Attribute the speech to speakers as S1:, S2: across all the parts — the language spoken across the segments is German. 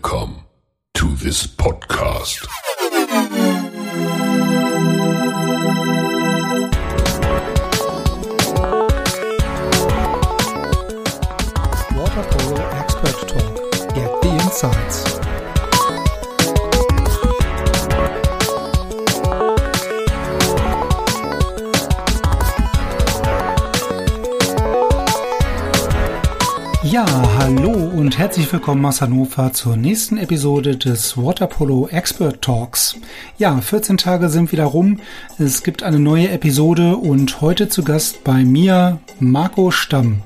S1: Welcome to this podcast.
S2: Water Polo Expert Talk. Get the insights. Ja, hallo und herzlich willkommen aus Hannover zur nächsten Episode des Waterpolo Expert Talks. Ja, 14 Tage sind wieder rum. Es gibt eine neue Episode und heute zu Gast bei mir Marco Stamm.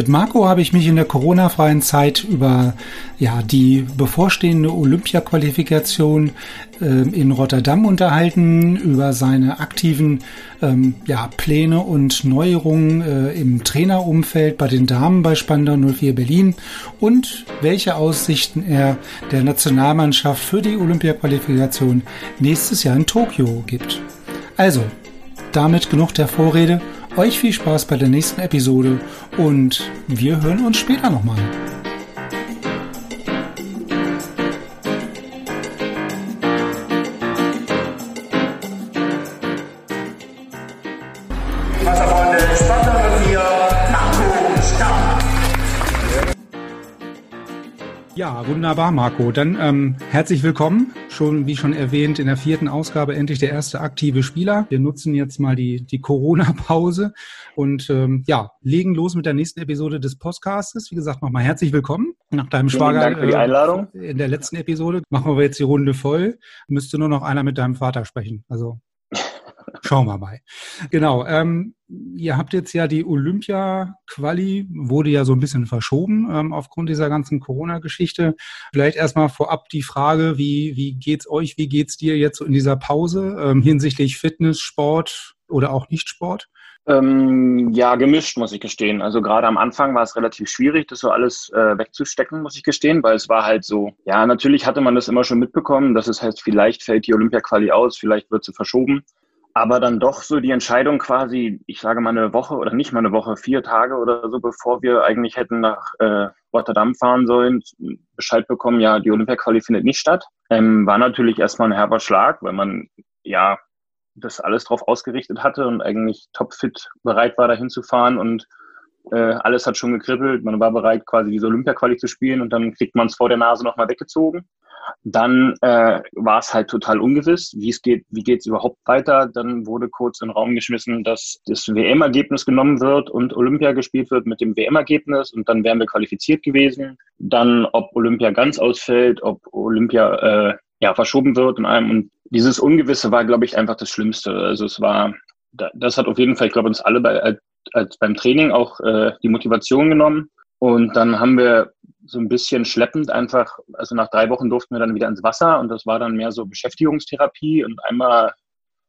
S2: Mit Marco habe ich mich in der Corona-freien Zeit über ja, die bevorstehende Olympia-Qualifikation äh, in Rotterdam unterhalten, über seine aktiven ähm, ja, Pläne und Neuerungen äh, im Trainerumfeld bei den Damen bei Spandau 04 Berlin und welche Aussichten er der Nationalmannschaft für die Olympia-Qualifikation nächstes Jahr in Tokio gibt. Also, damit genug der Vorrede euch viel Spaß bei der nächsten Episode und wir hören uns später nochmal. Ja, wunderbar, Marco. Dann ähm, herzlich willkommen. Schon, wie schon erwähnt, in der vierten Ausgabe endlich der erste aktive Spieler. Wir nutzen jetzt mal die, die Corona-Pause und ähm, ja, legen los mit der nächsten Episode des Podcastes. Wie gesagt, nochmal herzlich willkommen nach deinem
S3: Vielen
S2: Schwager.
S3: Dank für die
S2: äh,
S3: Einladung.
S2: in der letzten Episode machen wir jetzt die Runde voll. Müsste nur noch einer mit deinem Vater sprechen. Also schauen wir mal. Genau. Ähm, ihr habt jetzt ja die Olympia-Quali, wurde ja so ein bisschen verschoben ähm, aufgrund dieser ganzen Corona-Geschichte. Vielleicht erstmal vorab die Frage, wie, wie geht's euch, wie geht's dir jetzt in dieser Pause ähm, hinsichtlich Fitness, Sport oder auch Nicht-Sport?
S3: Ähm, ja, gemischt, muss ich gestehen. Also gerade am Anfang war es relativ schwierig, das so alles äh, wegzustecken, muss ich gestehen, weil es war halt so, ja, natürlich hatte man das immer schon mitbekommen, dass es heißt, vielleicht fällt die Olympia-Quali aus, vielleicht wird sie verschoben. Aber dann doch so die Entscheidung quasi, ich sage mal eine Woche oder nicht mal eine Woche, vier Tage oder so, bevor wir eigentlich hätten nach äh, Rotterdam fahren sollen, Bescheid bekommen, ja, die Olympia-Quali findet nicht statt. Ähm, war natürlich erstmal ein herber Schlag, weil man ja das alles drauf ausgerichtet hatte und eigentlich topfit bereit war, dahin zu fahren und äh, alles hat schon gekribbelt. Man war bereit, quasi diese Olympia-Quali zu spielen und dann kriegt man es vor der Nase nochmal weggezogen. Dann äh, war es halt total ungewiss, wie es geht, wie geht es überhaupt weiter. Dann wurde kurz in den Raum geschmissen, dass das WM-Ergebnis genommen wird und Olympia gespielt wird mit dem WM-Ergebnis und dann wären wir qualifiziert gewesen. Dann, ob Olympia ganz ausfällt, ob Olympia äh, ja verschoben wird in einem. Und dieses Ungewisse war, glaube ich, einfach das Schlimmste. Also es war, das hat auf jeden Fall, ich glaube, uns alle bei, als, beim Training auch äh, die Motivation genommen. Und dann haben wir so ein bisschen schleppend einfach, also nach drei Wochen durften wir dann wieder ins Wasser und das war dann mehr so Beschäftigungstherapie und einmal,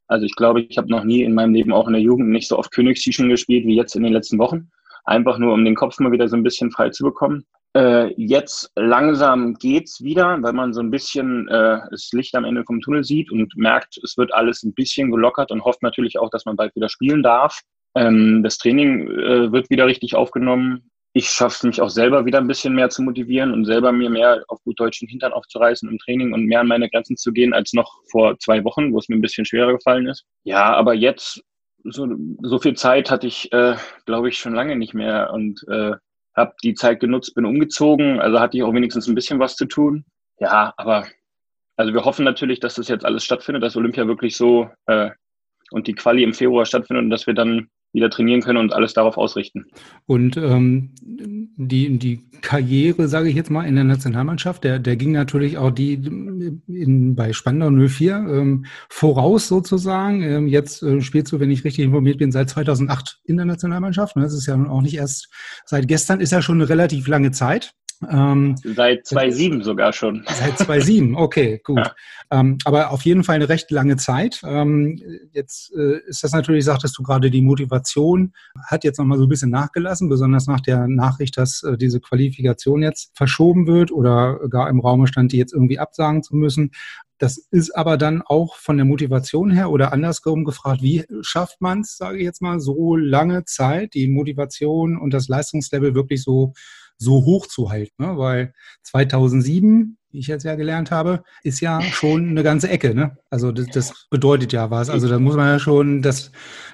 S3: also ich glaube, ich habe noch nie in meinem Leben auch in der Jugend nicht so oft Königssischen gespielt wie jetzt in den letzten Wochen. Einfach nur, um den Kopf mal wieder so ein bisschen frei zu bekommen. Äh, jetzt langsam geht's wieder, weil man so ein bisschen äh, das Licht am Ende vom Tunnel sieht und merkt, es wird alles ein bisschen gelockert und hofft natürlich auch, dass man bald wieder spielen darf. Ähm, das Training äh, wird wieder richtig aufgenommen ich schaffe mich auch selber wieder ein bisschen mehr zu motivieren und selber mir mehr auf gut deutschen Hintern aufzureißen im Training und mehr an meine Grenzen zu gehen als noch vor zwei Wochen, wo es mir ein bisschen schwerer gefallen ist. Ja, aber jetzt so, so viel Zeit hatte ich, äh, glaube ich, schon lange nicht mehr und äh, habe die Zeit genutzt, bin umgezogen, also hatte ich auch wenigstens ein bisschen was zu tun. Ja, aber also wir hoffen natürlich, dass das jetzt alles stattfindet, dass Olympia wirklich so äh, und die Quali im Februar stattfindet und dass wir dann wieder trainieren können und alles darauf ausrichten.
S2: Und ähm, die, die Karriere, sage ich jetzt mal, in der Nationalmannschaft, der, der ging natürlich auch die in, bei Spandau 04 ähm, voraus sozusagen. Ähm, jetzt äh, spielst du, wenn ich richtig informiert bin, seit 2008 in der Nationalmannschaft. Das ist ja auch nicht erst seit gestern, ist ja schon eine relativ lange Zeit.
S3: Ähm, seit 2007 sogar schon.
S2: Seit 2007, okay, gut. Ja. Ähm, aber auf jeden Fall eine recht lange Zeit. Ähm, jetzt äh, ist das natürlich, sagtest du gerade, die Motivation hat jetzt nochmal so ein bisschen nachgelassen, besonders nach der Nachricht, dass äh, diese Qualifikation jetzt verschoben wird oder gar im Raume stand, die jetzt irgendwie absagen zu müssen. Das ist aber dann auch von der Motivation her oder andersherum gefragt, wie schafft man es, sage ich jetzt mal, so lange Zeit, die Motivation und das Leistungslevel wirklich so so hoch zu halten, ne? weil 2007 wie ich jetzt ja gelernt habe, ist ja schon eine ganze Ecke. Ne? Also das, das bedeutet ja was. Also da muss man ja schon, dass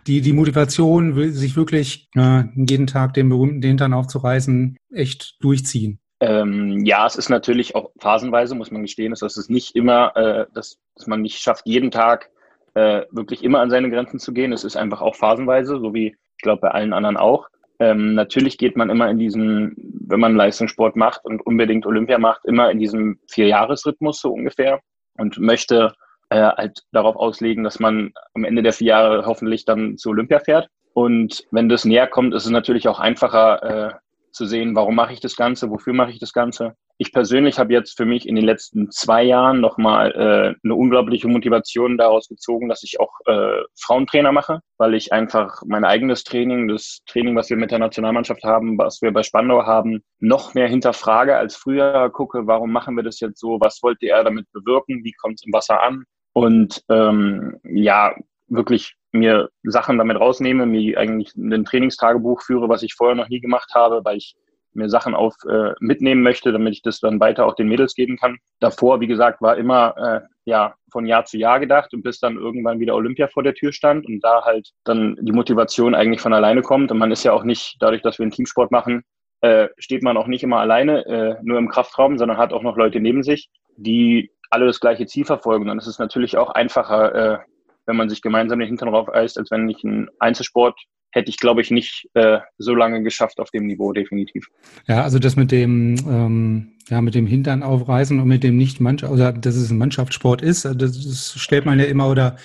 S2: die, die Motivation, sich wirklich äh, jeden Tag den berühmten Hintern aufzureißen, echt durchziehen.
S3: Ähm, ja, es ist natürlich auch phasenweise, muss man gestehen, dass es nicht immer, äh, dass, dass man nicht schafft, jeden Tag äh, wirklich immer an seine Grenzen zu gehen. Es ist einfach auch phasenweise, so wie ich glaube bei allen anderen auch. Ähm, natürlich geht man immer in diesen, wenn man Leistungssport macht und unbedingt Olympia macht, immer in diesem Vierjahresrhythmus so ungefähr und möchte äh, halt darauf auslegen, dass man am Ende der vier Jahre hoffentlich dann zu Olympia fährt. Und wenn das näher kommt, ist es natürlich auch einfacher, äh, zu sehen, warum mache ich das Ganze, wofür mache ich das Ganze. Ich persönlich habe jetzt für mich in den letzten zwei Jahren nochmal äh, eine unglaubliche Motivation daraus gezogen, dass ich auch äh, Frauentrainer mache, weil ich einfach mein eigenes Training, das Training, was wir mit der Nationalmannschaft haben, was wir bei Spandau haben, noch mehr hinterfrage als früher, gucke, warum machen wir das jetzt so, was wollte er damit bewirken, wie kommt es im Wasser an? Und ähm, ja, wirklich mir Sachen damit rausnehme, mir eigentlich ein Trainingstagebuch führe, was ich vorher noch nie gemacht habe, weil ich mir Sachen auf äh, mitnehmen möchte, damit ich das dann weiter auch den Mädels geben kann. Davor, wie gesagt, war immer äh, ja von Jahr zu Jahr gedacht und bis dann irgendwann wieder Olympia vor der Tür stand und da halt dann die Motivation eigentlich von alleine kommt und man ist ja auch nicht dadurch, dass wir einen Teamsport machen, äh, steht man auch nicht immer alleine äh, nur im Kraftraum, sondern hat auch noch Leute neben sich, die alle das gleiche Ziel verfolgen. Es ist natürlich auch einfacher, äh, wenn man sich gemeinsam den Hintern drauf eist, als wenn ich einen Einzelsport hätte ich, glaube ich, nicht äh, so lange geschafft auf dem Niveau, definitiv.
S2: Ja, also das mit dem, ähm, ja, mit dem Hintern aufreißen und mit dem nicht Mannschaft, oder dass es ein Mannschaftssport ist, das, das stellt man ja immer oder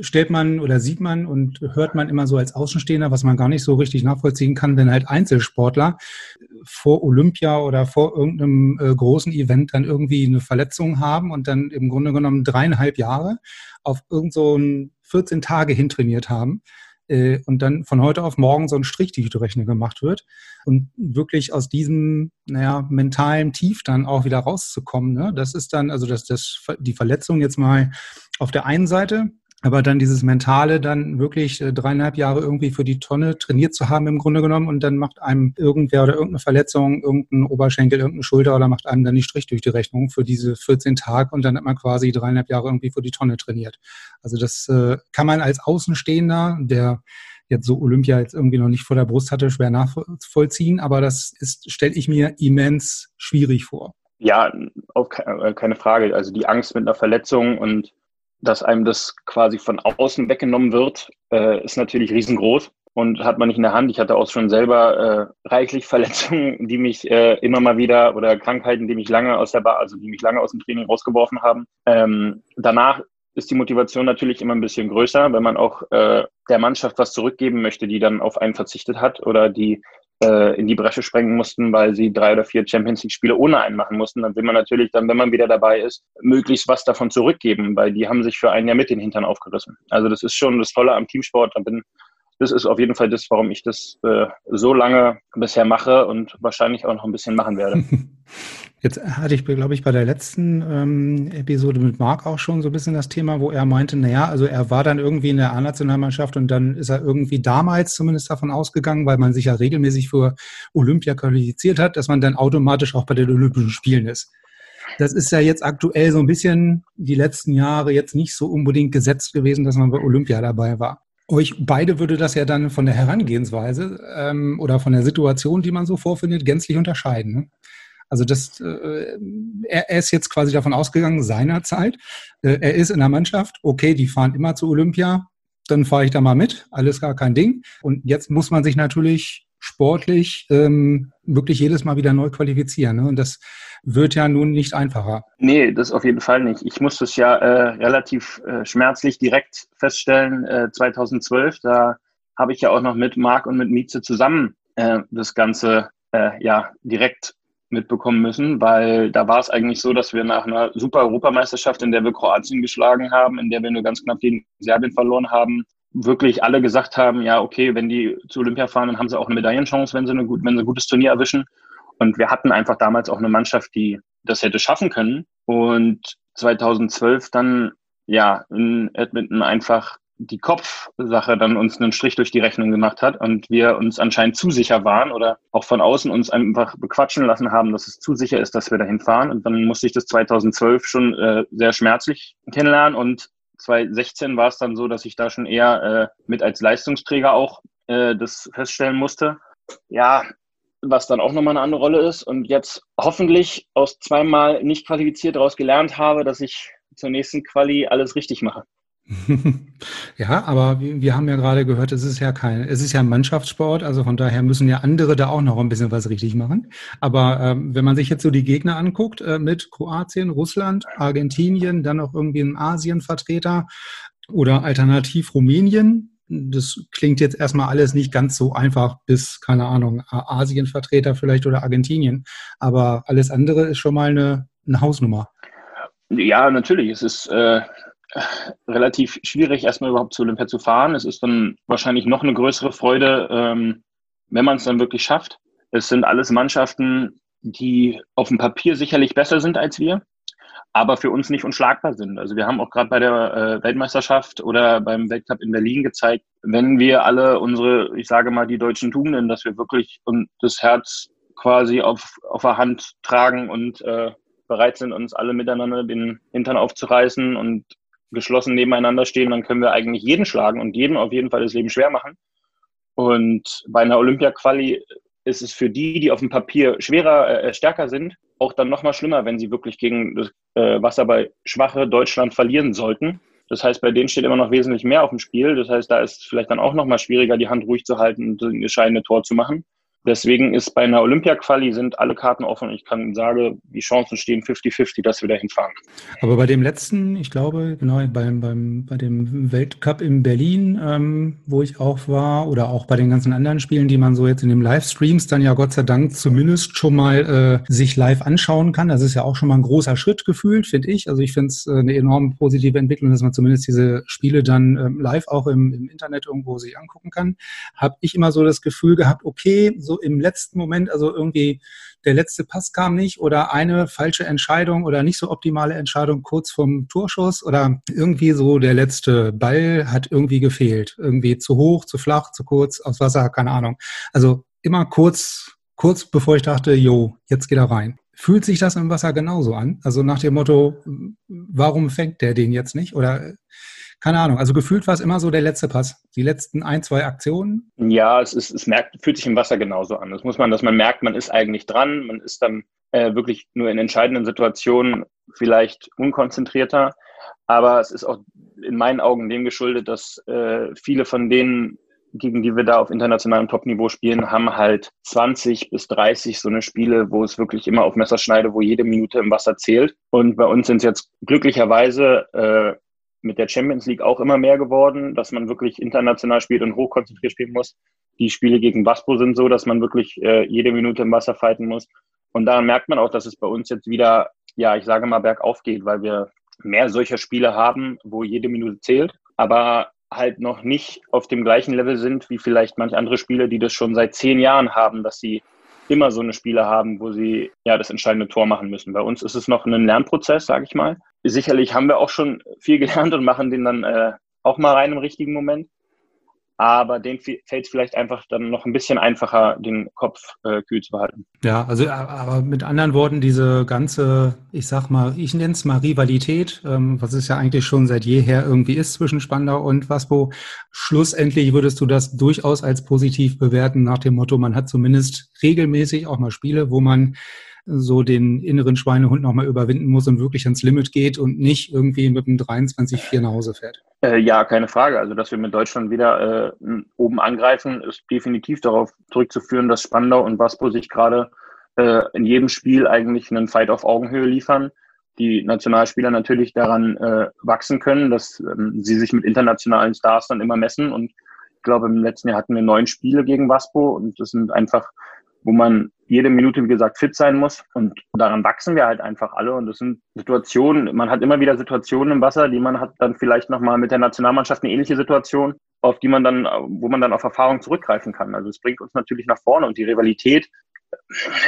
S2: stellt man oder sieht man und hört man immer so als Außenstehender, was man gar nicht so richtig nachvollziehen kann, wenn halt Einzelsportler vor Olympia oder vor irgendeinem äh, großen Event dann irgendwie eine Verletzung haben und dann im Grunde genommen dreieinhalb Jahre auf irgend so ein 14 Tage hintrainiert haben äh, und dann von heute auf morgen so ein Strich die Rechne gemacht wird und wirklich aus diesem, naja, mentalen Tief dann auch wieder rauszukommen. Ne? Das ist dann, also das, das, die Verletzung jetzt mal auf der einen Seite, aber dann dieses Mentale, dann wirklich äh, dreieinhalb Jahre irgendwie für die Tonne trainiert zu haben im Grunde genommen und dann macht einem irgendwer oder irgendeine Verletzung, irgendein Oberschenkel, irgendeine Schulter oder macht einem dann die Strich durch die Rechnung für diese 14 Tage und dann hat man quasi dreieinhalb Jahre irgendwie für die Tonne trainiert. Also das äh, kann man als Außenstehender, der jetzt so Olympia jetzt irgendwie noch nicht vor der Brust hatte, schwer nachvollziehen, aber das ist, stelle ich mir immens schwierig vor.
S3: Ja, auf äh, keine Frage. Also die Angst mit einer Verletzung und dass einem das quasi von außen weggenommen wird, äh, ist natürlich riesengroß und hat man nicht in der Hand. Ich hatte auch schon selber äh, reichlich Verletzungen, die mich äh, immer mal wieder oder Krankheiten, die mich lange aus der Bar, also die mich lange aus dem Training rausgeworfen haben. Ähm, danach ist die Motivation natürlich immer ein bisschen größer, wenn man auch äh, der Mannschaft was zurückgeben möchte, die dann auf einen verzichtet hat oder die in die Bresche sprengen mussten, weil sie drei oder vier Champions League-Spiele ohne einen machen mussten, dann will man natürlich dann, wenn man wieder dabei ist, möglichst was davon zurückgeben, weil die haben sich für ein Jahr mit den Hintern aufgerissen. Also das ist schon das Tolle am Teamsport. Da bin, das ist auf jeden Fall das, warum ich das äh, so lange bisher mache und wahrscheinlich auch noch ein bisschen machen werde.
S2: Jetzt hatte ich, glaube ich, bei der letzten ähm, Episode mit Marc auch schon so ein bisschen das Thema, wo er meinte, naja, also er war dann irgendwie in der A-Nationalmannschaft und dann ist er irgendwie damals zumindest davon ausgegangen, weil man sich ja regelmäßig für Olympia qualifiziert hat, dass man dann automatisch auch bei den Olympischen Spielen ist. Das ist ja jetzt aktuell so ein bisschen die letzten Jahre jetzt nicht so unbedingt gesetzt gewesen, dass man bei Olympia dabei war. Euch beide würde das ja dann von der Herangehensweise ähm, oder von der Situation, die man so vorfindet, gänzlich unterscheiden. Ne? Also das, äh, er, er ist jetzt quasi davon ausgegangen, seinerzeit, äh, er ist in der Mannschaft, okay, die fahren immer zu Olympia, dann fahre ich da mal mit, alles gar kein Ding. Und jetzt muss man sich natürlich sportlich ähm, wirklich jedes Mal wieder neu qualifizieren. Ne? Und das wird ja nun nicht einfacher.
S3: Nee, das auf jeden Fall nicht. Ich musste es ja äh, relativ äh, schmerzlich direkt feststellen, äh, 2012. Da habe ich ja auch noch mit Marc und mit Mieze zusammen äh, das Ganze äh, ja direkt mitbekommen müssen, weil da war es eigentlich so, dass wir nach einer super Europameisterschaft, in der wir Kroatien geschlagen haben, in der wir nur ganz knapp gegen Serbien verloren haben, wirklich alle gesagt haben, ja, okay, wenn die zu Olympia fahren, dann haben sie auch eine Medaillenchance, wenn sie, eine gut, wenn sie ein gutes Turnier erwischen. Und wir hatten einfach damals auch eine Mannschaft, die das hätte schaffen können. Und 2012 dann, ja, in Edmonton einfach die Kopfsache dann uns einen Strich durch die Rechnung gemacht hat und wir uns anscheinend zu sicher waren oder auch von außen uns einfach bequatschen lassen haben, dass es zu sicher ist, dass wir dahin fahren. Und dann musste ich das 2012 schon äh, sehr schmerzlich kennenlernen und 2016 war es dann so, dass ich da schon eher äh, mit als Leistungsträger auch äh, das feststellen musste. Ja, was dann auch nochmal eine andere Rolle ist und jetzt hoffentlich aus zweimal nicht qualifiziert daraus gelernt habe, dass ich zur nächsten Quali alles richtig mache.
S2: ja, aber wir haben ja gerade gehört, es ist ja kein, es ist ja ein Mannschaftssport, also von daher müssen ja andere da auch noch ein bisschen was richtig machen. Aber ähm, wenn man sich jetzt so die Gegner anguckt, äh, mit Kroatien, Russland, Argentinien, dann noch irgendwie ein Asienvertreter oder alternativ Rumänien, das klingt jetzt erstmal alles nicht ganz so einfach bis, keine Ahnung, Asienvertreter vielleicht oder Argentinien. Aber alles andere ist schon mal eine, eine Hausnummer.
S3: Ja, natürlich. Es ist äh, relativ schwierig, erstmal überhaupt zu Olympia zu fahren. Es ist dann wahrscheinlich noch eine größere Freude, ähm, wenn man es dann wirklich schafft. Es sind alles Mannschaften, die auf dem Papier sicherlich besser sind als wir, aber für uns nicht unschlagbar sind. Also wir haben auch gerade bei der äh, Weltmeisterschaft oder beim Weltcup in Berlin gezeigt, wenn wir alle unsere, ich sage mal, die deutschen Tugenden, dass wir wirklich das Herz quasi auf, auf der Hand tragen und äh, bereit sind, uns alle miteinander den Hintern aufzureißen und geschlossen nebeneinander stehen, dann können wir eigentlich jeden schlagen und jedem auf jeden Fall das Leben schwer machen. Und bei einer Olympia-Quali ist es für die, die auf dem Papier schwerer, äh, stärker sind, auch dann nochmal schlimmer, wenn sie wirklich gegen das äh, schwache Deutschland verlieren sollten. Das heißt, bei denen steht immer noch wesentlich mehr auf dem Spiel. Das heißt, da ist es vielleicht dann auch nochmal schwieriger, die Hand ruhig zu halten und ein entscheidende Tor zu machen. Deswegen ist bei einer Olympia-Quali sind alle Karten offen. Ich kann sagen, die Chancen stehen 50-50, dass wir da hinfahren.
S2: Aber bei dem letzten, ich glaube, genau, beim, beim, bei dem Weltcup in Berlin, ähm, wo ich auch war, oder auch bei den ganzen anderen Spielen, die man so jetzt in den Livestreams dann ja Gott sei Dank zumindest schon mal äh, sich live anschauen kann. Das ist ja auch schon mal ein großer Schritt gefühlt, finde ich. Also ich finde es äh, eine enorm positive Entwicklung, dass man zumindest diese Spiele dann ähm, live auch im, im Internet irgendwo sich angucken kann. Habe ich immer so das Gefühl gehabt, okay, so im letzten Moment, also irgendwie der letzte Pass kam nicht oder eine falsche Entscheidung oder nicht so optimale Entscheidung kurz vom Torschuss oder irgendwie so der letzte Ball hat irgendwie gefehlt. Irgendwie zu hoch, zu flach, zu kurz, aus Wasser, keine Ahnung. Also immer kurz, kurz bevor ich dachte, jo, jetzt geht er rein. Fühlt sich das im Wasser genauso an? Also nach dem Motto, warum fängt der den jetzt nicht? Oder keine Ahnung, also gefühlt war es immer so der letzte Pass. Die letzten ein, zwei Aktionen.
S3: Ja, es, ist, es merkt, fühlt sich im Wasser genauso an. Das muss man, dass man merkt, man ist eigentlich dran, man ist dann äh, wirklich nur in entscheidenden Situationen vielleicht unkonzentrierter. Aber es ist auch in meinen Augen dem geschuldet, dass äh, viele von denen, gegen die wir da auf internationalem Topniveau spielen, haben halt 20 bis 30 so eine Spiele, wo es wirklich immer auf Messerschneide, wo jede Minute im Wasser zählt. Und bei uns sind es jetzt glücklicherweise äh, mit der Champions League auch immer mehr geworden, dass man wirklich international spielt und hochkonzentriert spielen muss. Die Spiele gegen Baspo sind so, dass man wirklich äh, jede Minute im Wasser fighten muss. Und daran merkt man auch, dass es bei uns jetzt wieder, ja, ich sage mal, bergauf geht, weil wir mehr solcher Spiele haben, wo jede Minute zählt, aber halt noch nicht auf dem gleichen Level sind wie vielleicht manche andere Spiele, die das schon seit zehn Jahren haben, dass sie immer so eine Spiele haben, wo sie ja das entscheidende Tor machen müssen. Bei uns ist es noch ein Lernprozess, sage ich mal. Sicherlich haben wir auch schon viel gelernt und machen den dann äh, auch mal rein im richtigen Moment aber den fällt es vielleicht einfach dann noch ein bisschen einfacher, den Kopf äh, kühl zu behalten.
S2: Ja, also aber mit anderen Worten, diese ganze, ich sag mal, ich nenne es mal Rivalität, ähm, was es ja eigentlich schon seit jeher irgendwie ist zwischen Spandau und Waspo, schlussendlich würdest du das durchaus als positiv bewerten, nach dem Motto, man hat zumindest regelmäßig auch mal Spiele, wo man so den inneren Schweinehund nochmal überwinden muss und wirklich ans Limit geht und nicht irgendwie mit einem 23-4 nach Hause fährt.
S3: Äh, ja, keine Frage. Also, dass wir mit Deutschland wieder äh, oben angreifen, ist definitiv darauf zurückzuführen, dass Spandau und Baspo sich gerade äh, in jedem Spiel eigentlich einen Fight auf Augenhöhe liefern. Die Nationalspieler natürlich daran äh, wachsen können, dass ähm, sie sich mit internationalen Stars dann immer messen. Und ich glaube, im letzten Jahr hatten wir neun Spiele gegen Baspo und das sind einfach wo man jede Minute, wie gesagt, fit sein muss. Und daran wachsen wir halt einfach alle. Und das sind Situationen, man hat immer wieder Situationen im Wasser, die man hat dann vielleicht nochmal mit der Nationalmannschaft eine ähnliche Situation, auf die man dann, wo man dann auf Erfahrung zurückgreifen kann. Also es bringt uns natürlich nach vorne und die Rivalität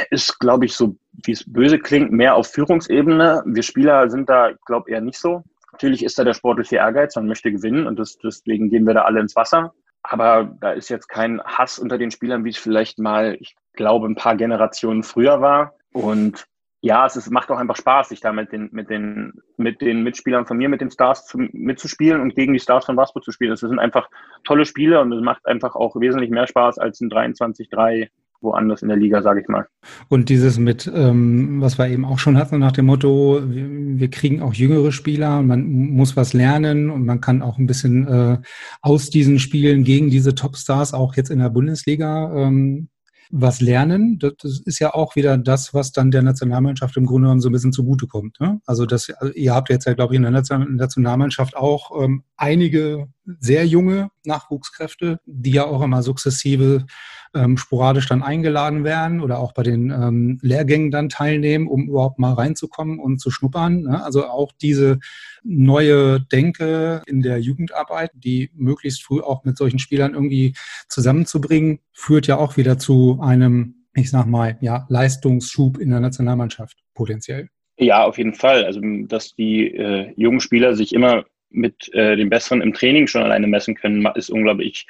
S3: ist, glaube ich, so wie es böse klingt, mehr auf Führungsebene. Wir Spieler sind da, glaube ich, eher nicht so. Natürlich ist da der sportliche Ehrgeiz, man möchte gewinnen und das, deswegen gehen wir da alle ins Wasser. Aber da ist jetzt kein Hass unter den Spielern, wie es vielleicht mal, ich glaube, ein paar Generationen früher war. Und ja, es ist, macht auch einfach Spaß, sich da mit den, mit den, mit den Mitspielern von mir, mit den Stars zu, mitzuspielen und gegen die Stars von Waspo zu spielen. Das sind einfach tolle Spiele und es macht einfach auch wesentlich mehr Spaß als ein 23-3 woanders in der Liga, sage ich mal.
S2: Und dieses mit, ähm, was wir eben auch schon hatten, nach dem Motto, wir, wir, kriegen auch jüngere Spieler und man muss was lernen und man kann auch ein bisschen äh, aus diesen Spielen gegen diese Topstars auch jetzt in der Bundesliga ähm, was lernen. Das ist ja auch wieder das, was dann der Nationalmannschaft im Grunde genommen so ein bisschen zugutekommt. Ne? Also das, also ihr habt jetzt ja, glaube ich, in der Nationalmannschaft auch ähm, einige sehr junge Nachwuchskräfte, die ja auch immer sukzessive ähm, sporadisch dann eingeladen werden oder auch bei den ähm, Lehrgängen dann teilnehmen, um überhaupt mal reinzukommen und zu schnuppern. Ne? Also auch diese neue Denke in der Jugendarbeit, die möglichst früh auch mit solchen Spielern irgendwie zusammenzubringen, führt ja auch wieder zu einem, ich sag mal, ja, Leistungsschub in der Nationalmannschaft potenziell.
S3: Ja, auf jeden Fall. Also, dass die äh, jungen Spieler sich immer mit äh, den Besseren im Training schon alleine messen können, ist unglaublich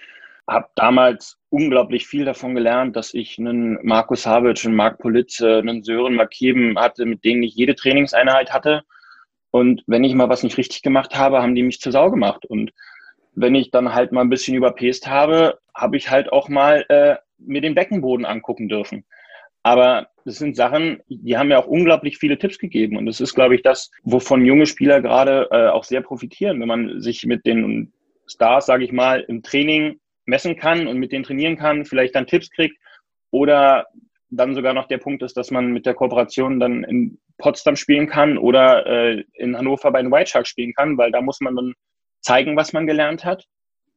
S3: habe damals unglaublich viel davon gelernt, dass ich einen Markus Habic, einen Marc Politze, einen Sören Makeben hatte, mit denen ich jede Trainingseinheit hatte. Und wenn ich mal was nicht richtig gemacht habe, haben die mich zur Sau gemacht. Und wenn ich dann halt mal ein bisschen überpest habe, habe ich halt auch mal äh, mir den Beckenboden angucken dürfen. Aber das sind Sachen, die haben mir auch unglaublich viele Tipps gegeben. Und das ist, glaube ich, das, wovon junge Spieler gerade äh, auch sehr profitieren, wenn man sich mit den Stars, sage ich mal, im Training messen kann und mit denen trainieren kann, vielleicht dann Tipps kriegt oder dann sogar noch der Punkt ist, dass man mit der Kooperation dann in Potsdam spielen kann oder äh, in Hannover bei den White Sharks spielen kann, weil da muss man dann zeigen, was man gelernt hat,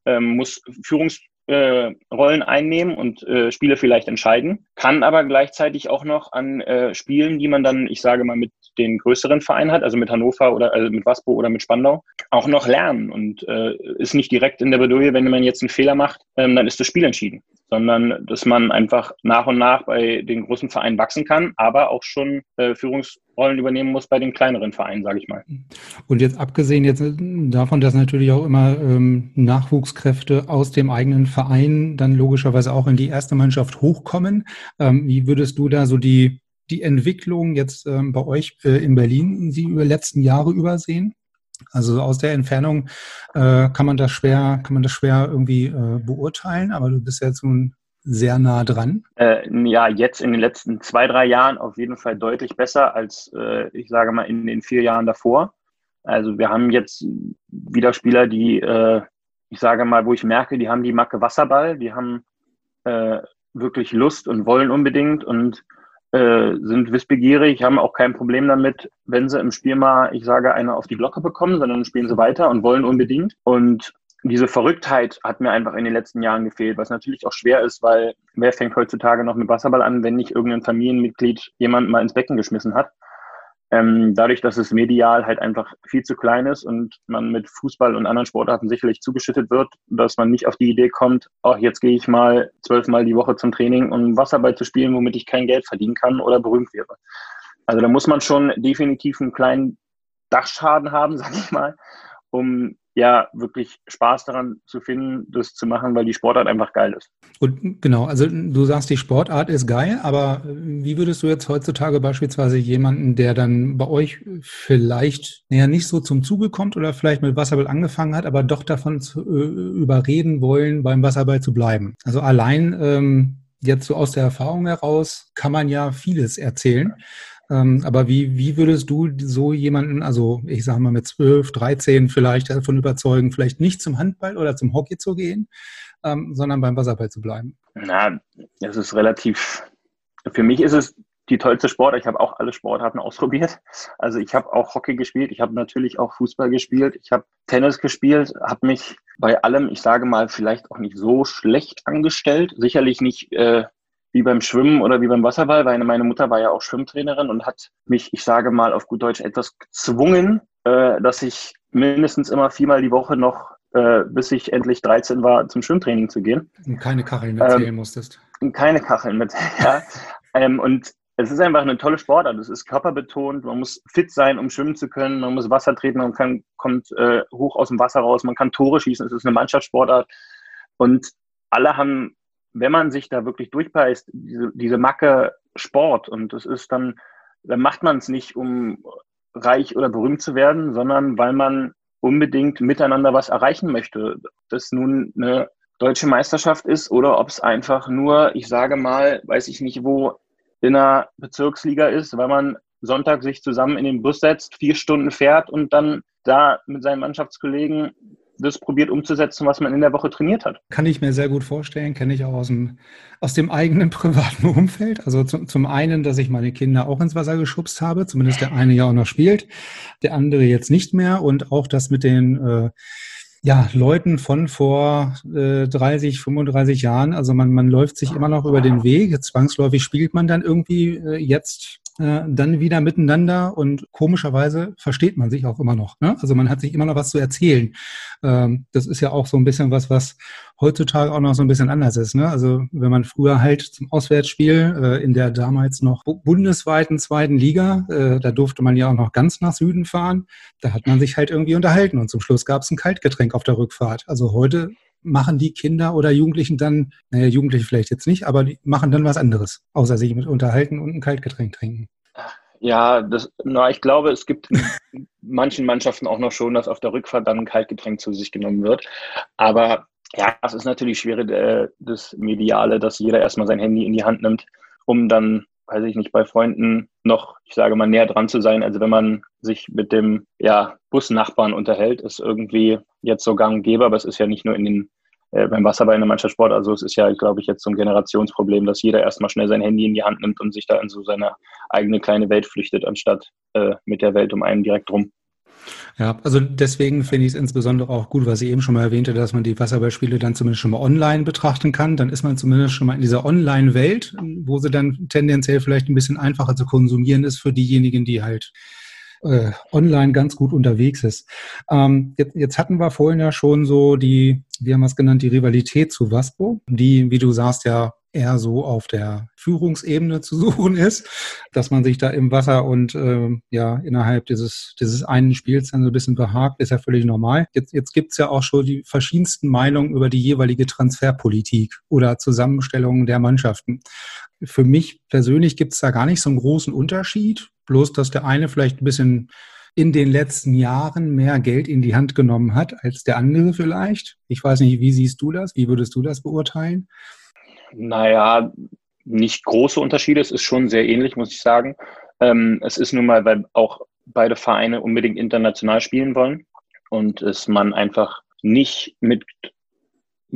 S3: ähm, muss Führungsrollen äh, einnehmen und äh, Spiele vielleicht entscheiden, kann aber gleichzeitig auch noch an äh, Spielen, die man dann, ich sage mal, mit den größeren Verein hat, also mit Hannover oder also mit Waspo oder mit Spandau, auch noch lernen. Und äh, ist nicht direkt in der Bedouille, wenn man jetzt einen Fehler macht, ähm, dann ist das Spiel entschieden, sondern dass man einfach nach und nach bei den großen Vereinen wachsen kann, aber auch schon äh, Führungsrollen übernehmen muss bei den kleineren Vereinen, sage ich mal.
S2: Und jetzt abgesehen jetzt davon, dass natürlich auch immer ähm, Nachwuchskräfte aus dem eigenen Verein dann logischerweise auch in die erste Mannschaft hochkommen, ähm, wie würdest du da so die die Entwicklung jetzt ähm, bei euch äh, in Berlin Sie über letzten Jahre übersehen? Also aus der Entfernung äh, kann man das schwer, kann man das schwer irgendwie äh, beurteilen, aber du bist jetzt nun sehr nah dran.
S3: Äh, ja, jetzt in den letzten zwei, drei Jahren auf jeden Fall deutlich besser als, äh, ich sage mal, in den vier Jahren davor. Also wir haben jetzt wieder Spieler, die, äh, ich sage mal, wo ich merke, die haben die Macke Wasserball, die haben äh, wirklich Lust und wollen unbedingt und äh, sind wissbegierig, haben auch kein Problem damit, wenn sie im Spiel mal, ich sage, eine auf die Glocke bekommen, sondern spielen sie weiter und wollen unbedingt. Und diese Verrücktheit hat mir einfach in den letzten Jahren gefehlt, was natürlich auch schwer ist, weil wer fängt heutzutage noch mit Wasserball an, wenn nicht irgendein Familienmitglied jemanden mal ins Becken geschmissen hat? Ähm, dadurch, dass es medial halt einfach viel zu klein ist und man mit Fußball und anderen Sportarten sicherlich zugeschüttet wird, dass man nicht auf die Idee kommt, ach, jetzt gehe ich mal zwölfmal die Woche zum Training, um Wasserball zu spielen, womit ich kein Geld verdienen kann oder berühmt wäre. Also da muss man schon definitiv einen kleinen Dachschaden haben, sag ich mal, um ja wirklich Spaß daran zu finden, das zu machen, weil die Sportart einfach geil ist.
S2: Und genau, also du sagst, die Sportart ist geil, aber wie würdest du jetzt heutzutage beispielsweise jemanden, der dann bei euch vielleicht ja nicht so zum Zuge kommt oder vielleicht mit Wasserball angefangen hat, aber doch davon zu, äh, überreden wollen, beim Wasserball zu bleiben? Also allein ähm, jetzt so aus der Erfahrung heraus kann man ja vieles erzählen. Ähm, aber wie, wie würdest du so jemanden, also ich sage mal mit 12, 13 vielleicht davon überzeugen, vielleicht nicht zum Handball oder zum Hockey zu gehen, ähm, sondern beim Wasserball zu bleiben?
S3: Na, es ist relativ, für mich ist es die tollste Sport. Ich habe auch alle Sportarten ausprobiert. Also ich habe auch Hockey gespielt, ich habe natürlich auch Fußball gespielt, ich habe Tennis gespielt, habe mich bei allem, ich sage mal, vielleicht auch nicht so schlecht angestellt. Sicherlich nicht äh, wie beim Schwimmen oder wie beim Wasserball, weil meine Mutter war ja auch Schwimmtrainerin und hat mich, ich sage mal auf gut Deutsch, etwas gezwungen, äh, dass ich mindestens immer viermal die Woche noch, äh, bis ich endlich 13 war, zum Schwimmtraining zu gehen.
S2: Und keine Kacheln mitzählen ähm, musstest.
S3: Keine Kacheln mit, ja. ähm, und es ist einfach eine tolle Sportart. Es ist körperbetont. Man muss fit sein, um schwimmen zu können. Man muss Wasser treten. Man kann, kommt äh, hoch aus dem Wasser raus. Man kann Tore schießen. Es ist eine Mannschaftssportart. Und alle haben, wenn man sich da wirklich durchbeißt, diese, diese Macke Sport. Und es ist dann, dann macht man es nicht, um reich oder berühmt zu werden, sondern weil man unbedingt miteinander was erreichen möchte. Das nun eine deutsche Meisterschaft ist oder ob es einfach nur, ich sage mal, weiß ich nicht wo, in der Bezirksliga ist, weil man Sonntag sich zusammen in den Bus setzt, vier Stunden fährt und dann da mit seinen Mannschaftskollegen das probiert umzusetzen, was man in der Woche trainiert hat.
S2: Kann ich mir sehr gut vorstellen, kenne ich auch aus dem, aus dem eigenen privaten Umfeld. Also zum, zum einen, dass ich meine Kinder auch ins Wasser geschubst habe, zumindest der eine ja auch noch spielt, der andere jetzt nicht mehr und auch das mit den äh, ja, Leuten von vor äh, 30, 35 Jahren. Also man, man läuft sich immer noch über den Weg. Zwangsläufig spielt man dann irgendwie äh, jetzt äh, dann wieder miteinander und komischerweise versteht man sich auch immer noch. Ne? Also man hat sich immer noch was zu erzählen. Ähm, das ist ja auch so ein bisschen was, was heutzutage auch noch so ein bisschen anders ist. Ne? Also wenn man früher halt zum Auswärtsspiel äh, in der damals noch bundesweiten zweiten Liga, äh, da durfte man ja auch noch ganz nach Süden fahren, da hat man sich halt irgendwie unterhalten und zum Schluss gab es ein Kaltgetränk auf der Rückfahrt. Also heute machen die Kinder oder Jugendlichen dann, naja, Jugendliche vielleicht jetzt nicht, aber die machen dann was anderes, außer sich mit unterhalten und ein Kaltgetränk trinken.
S3: Ja, das, na, ich glaube, es gibt in manchen Mannschaften auch noch schon, dass auf der Rückfahrt dann ein Kaltgetränk zu sich genommen wird. Aber ja, es ist natürlich schwierig, äh, das Mediale, dass jeder erstmal sein Handy in die Hand nimmt, um dann, weiß ich nicht, bei Freunden noch, ich sage mal, näher dran zu sein. Also wenn man sich mit dem ja, Busnachbarn unterhält, ist irgendwie jetzt so gang und gäbe, aber es ist ja nicht nur in den äh, beim Wasserball in der Mannschaftssport. Also es ist ja, glaube ich, jetzt so ein Generationsproblem, dass jeder erstmal schnell sein Handy in die Hand nimmt und sich da in so seine eigene kleine Welt flüchtet, anstatt äh, mit der Welt um einen direkt rum.
S2: Ja, also deswegen finde ich es insbesondere auch gut, was ich eben schon mal erwähnte, dass man die Wasserballspiele dann zumindest schon mal online betrachten kann. Dann ist man zumindest schon mal in dieser Online-Welt, wo sie dann tendenziell vielleicht ein bisschen einfacher zu konsumieren ist für diejenigen, die halt äh, online ganz gut unterwegs ist. Ähm, jetzt, jetzt hatten wir vorhin ja schon so die, wie haben wir es genannt, die Rivalität zu Waspo, die, wie du sagst, ja eher so auf der Führungsebene zu suchen ist, dass man sich da im Wasser und äh, ja innerhalb dieses, dieses einen Spiels dann so ein bisschen behagt, ist ja völlig normal. Jetzt, jetzt gibt's ja auch schon die verschiedensten Meinungen über die jeweilige Transferpolitik oder Zusammenstellung der Mannschaften. Für mich persönlich gibt's da gar nicht so einen großen Unterschied, bloß dass der eine vielleicht ein bisschen in den letzten Jahren mehr Geld in die Hand genommen hat als der andere vielleicht. Ich weiß nicht, wie siehst du das? Wie würdest du das beurteilen?
S3: Naja, nicht große Unterschiede. Es ist schon sehr ähnlich, muss ich sagen. Ähm, es ist nun mal, weil auch beide Vereine unbedingt international spielen wollen und es man einfach nicht mit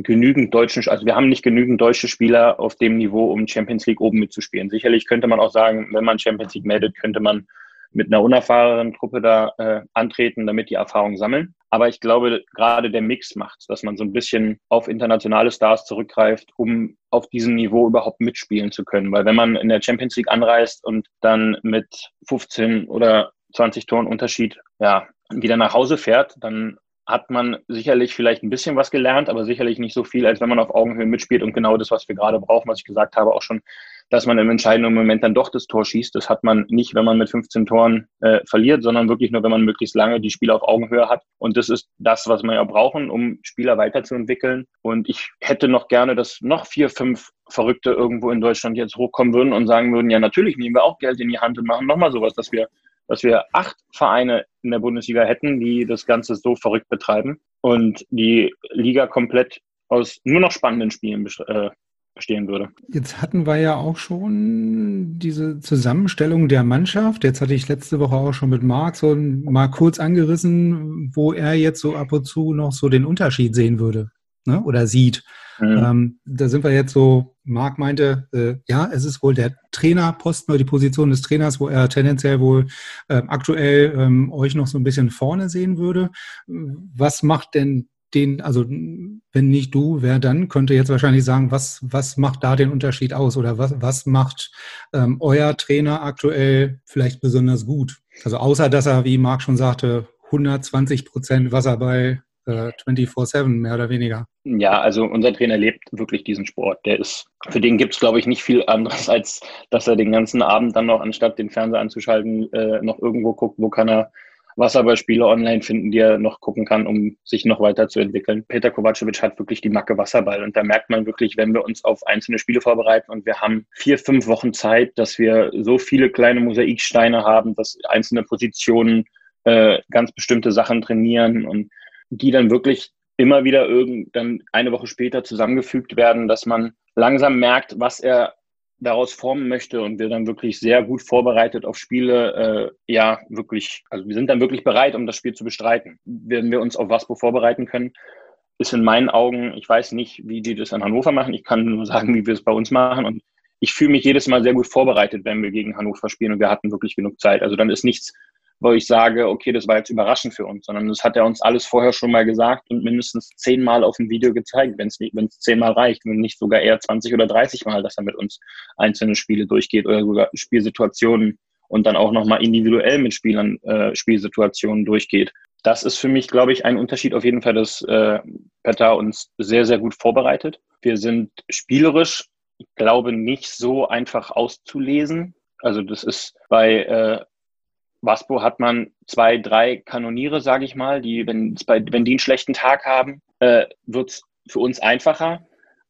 S3: genügend deutschen, also wir haben nicht genügend deutsche Spieler auf dem Niveau, um Champions League oben mitzuspielen. Sicherlich könnte man auch sagen, wenn man Champions League meldet, könnte man mit einer unerfahrenen Truppe da äh, antreten, damit die Erfahrung sammeln. Aber ich glaube, gerade der Mix macht, dass man so ein bisschen auf internationale Stars zurückgreift, um auf diesem Niveau überhaupt mitspielen zu können. Weil wenn man in der Champions League anreist und dann mit 15 oder 20 Toren Unterschied, ja, wieder nach Hause fährt, dann hat man sicherlich vielleicht ein bisschen was gelernt, aber sicherlich nicht so viel, als wenn man auf Augenhöhe mitspielt und genau das, was wir gerade brauchen, was ich gesagt habe, auch schon dass man im entscheidenden Moment dann doch das Tor schießt. Das hat man nicht, wenn man mit 15 Toren äh, verliert, sondern wirklich nur, wenn man möglichst lange die Spieler auf Augenhöhe hat. Und das ist das, was wir ja brauchen, um Spieler weiterzuentwickeln. Und ich hätte noch gerne, dass noch vier, fünf Verrückte irgendwo in Deutschland jetzt hochkommen würden und sagen würden, ja, natürlich nehmen wir auch Geld in die Hand und machen nochmal sowas, dass wir dass wir acht Vereine in der Bundesliga hätten, die das Ganze so verrückt betreiben und die Liga komplett aus nur noch spannenden Spielen äh, bestehen würde.
S2: Jetzt hatten wir ja auch schon diese Zusammenstellung der Mannschaft. Jetzt hatte ich letzte Woche auch schon mit Marc so mal kurz angerissen, wo er jetzt so ab und zu noch so den Unterschied sehen würde ne? oder sieht. Mhm. Ähm, da sind wir jetzt so, Marc meinte, äh, ja, es ist wohl der Trainerposten oder die Position des Trainers, wo er tendenziell wohl äh, aktuell ähm, euch noch so ein bisschen vorne sehen würde. Was macht denn den, also wenn nicht du, wer dann, könnte jetzt wahrscheinlich sagen, was, was macht da den Unterschied aus oder was, was macht ähm, euer Trainer aktuell vielleicht besonders gut? Also außer, dass er, wie Marc schon sagte, 120 Prozent Wasserball äh, 24-7 mehr oder weniger.
S3: Ja, also unser Trainer lebt wirklich diesen Sport. Der ist, für den gibt es, glaube ich, nicht viel anderes, als dass er den ganzen Abend dann noch, anstatt den Fernseher anzuschalten, äh, noch irgendwo guckt, wo kann er Wasserballspiele online finden, die er noch gucken kann, um sich noch weiterzuentwickeln. Peter Kovacevic hat wirklich die Macke Wasserball und da merkt man wirklich, wenn wir uns auf einzelne Spiele vorbereiten und wir haben vier, fünf Wochen Zeit, dass wir so viele kleine Mosaiksteine haben, dass einzelne Positionen äh, ganz bestimmte Sachen trainieren und die dann wirklich immer wieder irgend dann eine Woche später zusammengefügt werden, dass man langsam merkt, was er daraus formen möchte und wir dann wirklich sehr gut vorbereitet auf Spiele, äh, ja, wirklich, also wir sind dann wirklich bereit, um das Spiel zu bestreiten. Wenn wir uns auf Waspo vorbereiten können, ist in meinen Augen, ich weiß nicht, wie die das in Hannover machen, ich kann nur sagen, wie wir es bei uns machen und ich fühle mich jedes Mal sehr gut vorbereitet, wenn wir gegen Hannover spielen und wir hatten wirklich genug Zeit. Also dann ist nichts wo ich sage, okay, das war jetzt überraschend für uns, sondern das hat er uns alles vorher schon mal gesagt und mindestens zehnmal auf dem Video gezeigt, wenn es zehnmal reicht, wenn nicht sogar eher 20 oder 30 Mal, dass er mit uns einzelne Spiele durchgeht oder sogar Spielsituationen und dann auch nochmal individuell mit Spielern äh, Spielsituationen durchgeht. Das ist für mich, glaube ich, ein Unterschied auf jeden Fall, dass äh, Petar uns sehr, sehr gut vorbereitet. Wir sind spielerisch, ich glaube, nicht so einfach auszulesen. Also das ist bei äh, Waspo hat man zwei, drei Kanoniere, sage ich mal, die, wenn, wenn die einen schlechten Tag haben, äh, wird es für uns einfacher.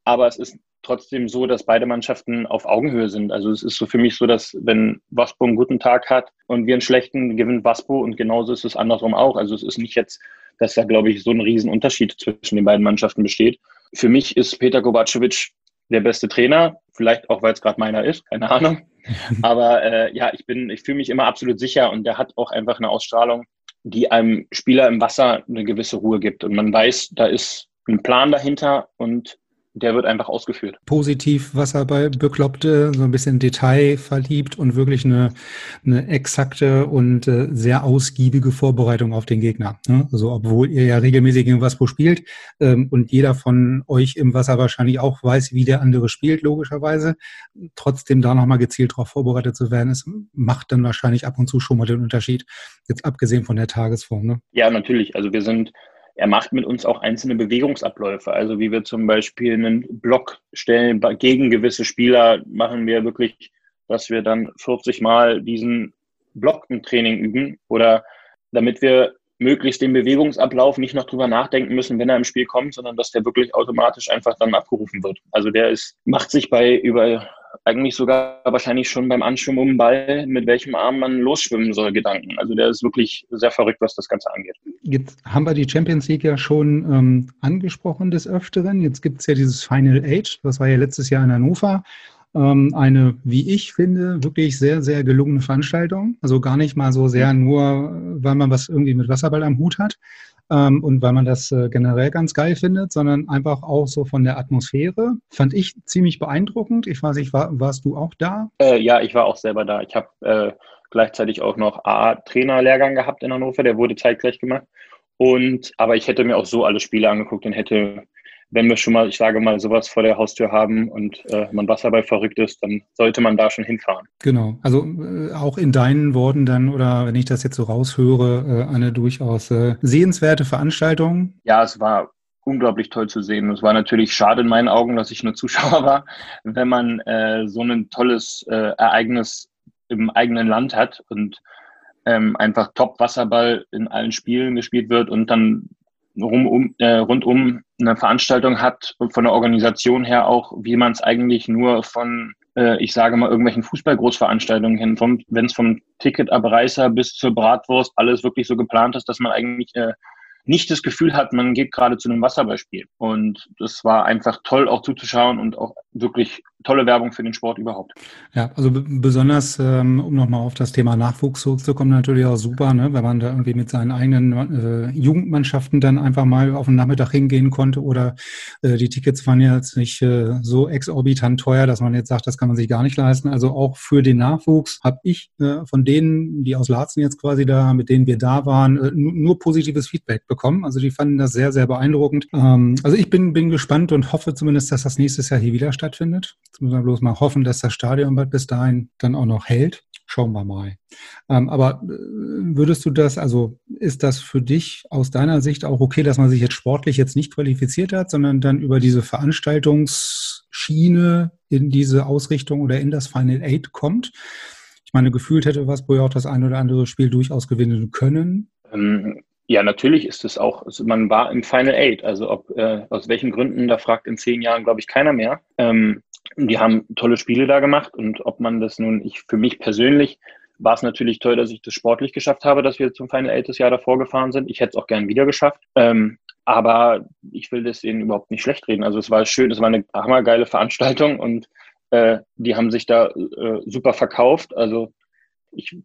S3: Aber es ist trotzdem so, dass beide Mannschaften auf Augenhöhe sind. Also es ist so für mich so, dass wenn Waspo einen guten Tag hat und wir einen schlechten, gewinnt Waspo und genauso ist es andersrum auch. Also es ist nicht jetzt, dass da, glaube ich, so ein Riesenunterschied zwischen den beiden Mannschaften besteht. Für mich ist Peter Kovacevic der beste Trainer, vielleicht auch, weil es gerade meiner ist, keine Ahnung. Aber äh, ja, ich bin, ich fühle mich immer absolut sicher und der hat auch einfach eine Ausstrahlung, die einem Spieler im Wasser eine gewisse Ruhe gibt. Und man weiß, da ist ein Plan dahinter und der wird einfach ausgeführt.
S2: Positiv Wasserball bekloppte, so ein bisschen Detail verliebt und wirklich eine, eine exakte und äh, sehr ausgiebige Vorbereitung auf den Gegner. Ne? Also obwohl ihr ja regelmäßig gegen Waspo spielt ähm, und jeder von euch im Wasser wahrscheinlich auch weiß, wie der andere spielt, logischerweise, trotzdem da nochmal gezielt darauf vorbereitet zu werden, ist, macht dann wahrscheinlich ab und zu schon mal den Unterschied, jetzt abgesehen von der Tagesform. Ne?
S3: Ja, natürlich. Also wir sind er macht mit uns auch einzelne Bewegungsabläufe. Also wie wir zum Beispiel einen Block stellen gegen gewisse Spieler, machen wir wirklich, dass wir dann 40 Mal diesen Block im Training üben oder damit wir möglichst den Bewegungsablauf nicht noch drüber nachdenken müssen, wenn er im Spiel kommt, sondern dass der wirklich automatisch einfach dann abgerufen wird. Also der ist, macht sich bei über eigentlich sogar wahrscheinlich schon beim Anschwimmen um den Ball, mit welchem Arm man losschwimmen soll, Gedanken. Also der ist wirklich sehr verrückt, was das Ganze angeht.
S2: Jetzt haben wir die Champions League ja schon ähm, angesprochen des Öfteren. Jetzt gibt es ja dieses Final Age, das war ja letztes Jahr in Hannover. Ähm, eine, wie ich finde, wirklich sehr, sehr gelungene Veranstaltung. Also gar nicht mal so sehr nur, weil man was irgendwie mit Wasserball am Hut hat, ähm, und weil man das äh, generell ganz geil findet, sondern einfach auch so von der Atmosphäre. Fand ich ziemlich beeindruckend. Ich weiß nicht, war, warst du auch da?
S3: Äh, ja, ich war auch selber da. Ich habe äh, gleichzeitig auch noch A-Trainerlehrgang gehabt in Hannover, der wurde zeitgleich gemacht. Und aber ich hätte mir auch so alle Spiele angeguckt und hätte wenn wir schon mal, ich sage mal, sowas vor der Haustür haben und äh, man Wasserball verrückt ist, dann sollte man da schon hinfahren.
S2: Genau. Also äh, auch in deinen Worten dann, oder wenn ich das jetzt so raushöre, äh, eine durchaus äh, sehenswerte Veranstaltung.
S3: Ja, es war unglaublich toll zu sehen. Es war natürlich schade in meinen Augen, dass ich nur Zuschauer war, wenn man äh, so ein tolles äh, Ereignis im eigenen Land hat und ähm, einfach Top-Wasserball in allen Spielen gespielt wird und dann rum, um, äh, rundum eine Veranstaltung hat, von der Organisation her auch, wie man es eigentlich nur von, äh, ich sage mal, irgendwelchen Fußballgroßveranstaltungen hin, wenn es vom Ticketabreißer bis zur Bratwurst alles wirklich so geplant ist, dass man eigentlich äh, nicht das Gefühl hat, man geht gerade zu einem Wasserballspiel. Und das war einfach toll auch zuzuschauen und auch wirklich tolle Werbung für den Sport überhaupt.
S2: Ja, also besonders, ähm, um nochmal auf das Thema Nachwuchs zurückzukommen, natürlich auch super, ne, wenn man da irgendwie mit seinen eigenen äh, Jugendmannschaften dann einfach mal auf den Nachmittag hingehen konnte oder äh, die Tickets waren jetzt nicht äh, so exorbitant teuer, dass man jetzt sagt, das kann man sich gar nicht leisten. Also auch für den Nachwuchs habe ich äh, von denen, die aus Laatzen jetzt quasi da, mit denen wir da waren, äh, nur positives Feedback bekommen. Also die fanden das sehr, sehr beeindruckend. Ähm, also ich bin, bin gespannt und hoffe zumindest, dass das nächstes Jahr hier wieder stattfindet. Jetzt müssen wir bloß mal hoffen, dass das Stadion bis dahin dann auch noch hält. schauen wir mal. Ähm, aber äh, würdest du das, also ist das für dich aus deiner Sicht auch okay, dass man sich jetzt sportlich jetzt nicht qualifiziert hat, sondern dann über diese Veranstaltungsschiene in diese Ausrichtung oder in das Final Eight kommt? Ich meine, gefühlt hätte was ja auch das ein oder andere Spiel durchaus gewinnen können.
S3: Ähm, ja, natürlich ist es auch, also man war im Final Eight, also ob, äh, aus welchen Gründen, da fragt in zehn Jahren, glaube ich, keiner mehr. Ähm, die haben tolle Spiele da gemacht und ob man das nun, ich für mich persönlich war es natürlich toll, dass ich das sportlich geschafft habe, dass wir zum Final Eight das Jahr davor gefahren sind. Ich hätte es auch gern wieder geschafft. Ähm, aber ich will das denen überhaupt nicht schlecht reden. Also es war schön, es war eine hammergeile Veranstaltung und äh, die haben sich da äh, super verkauft. Also ich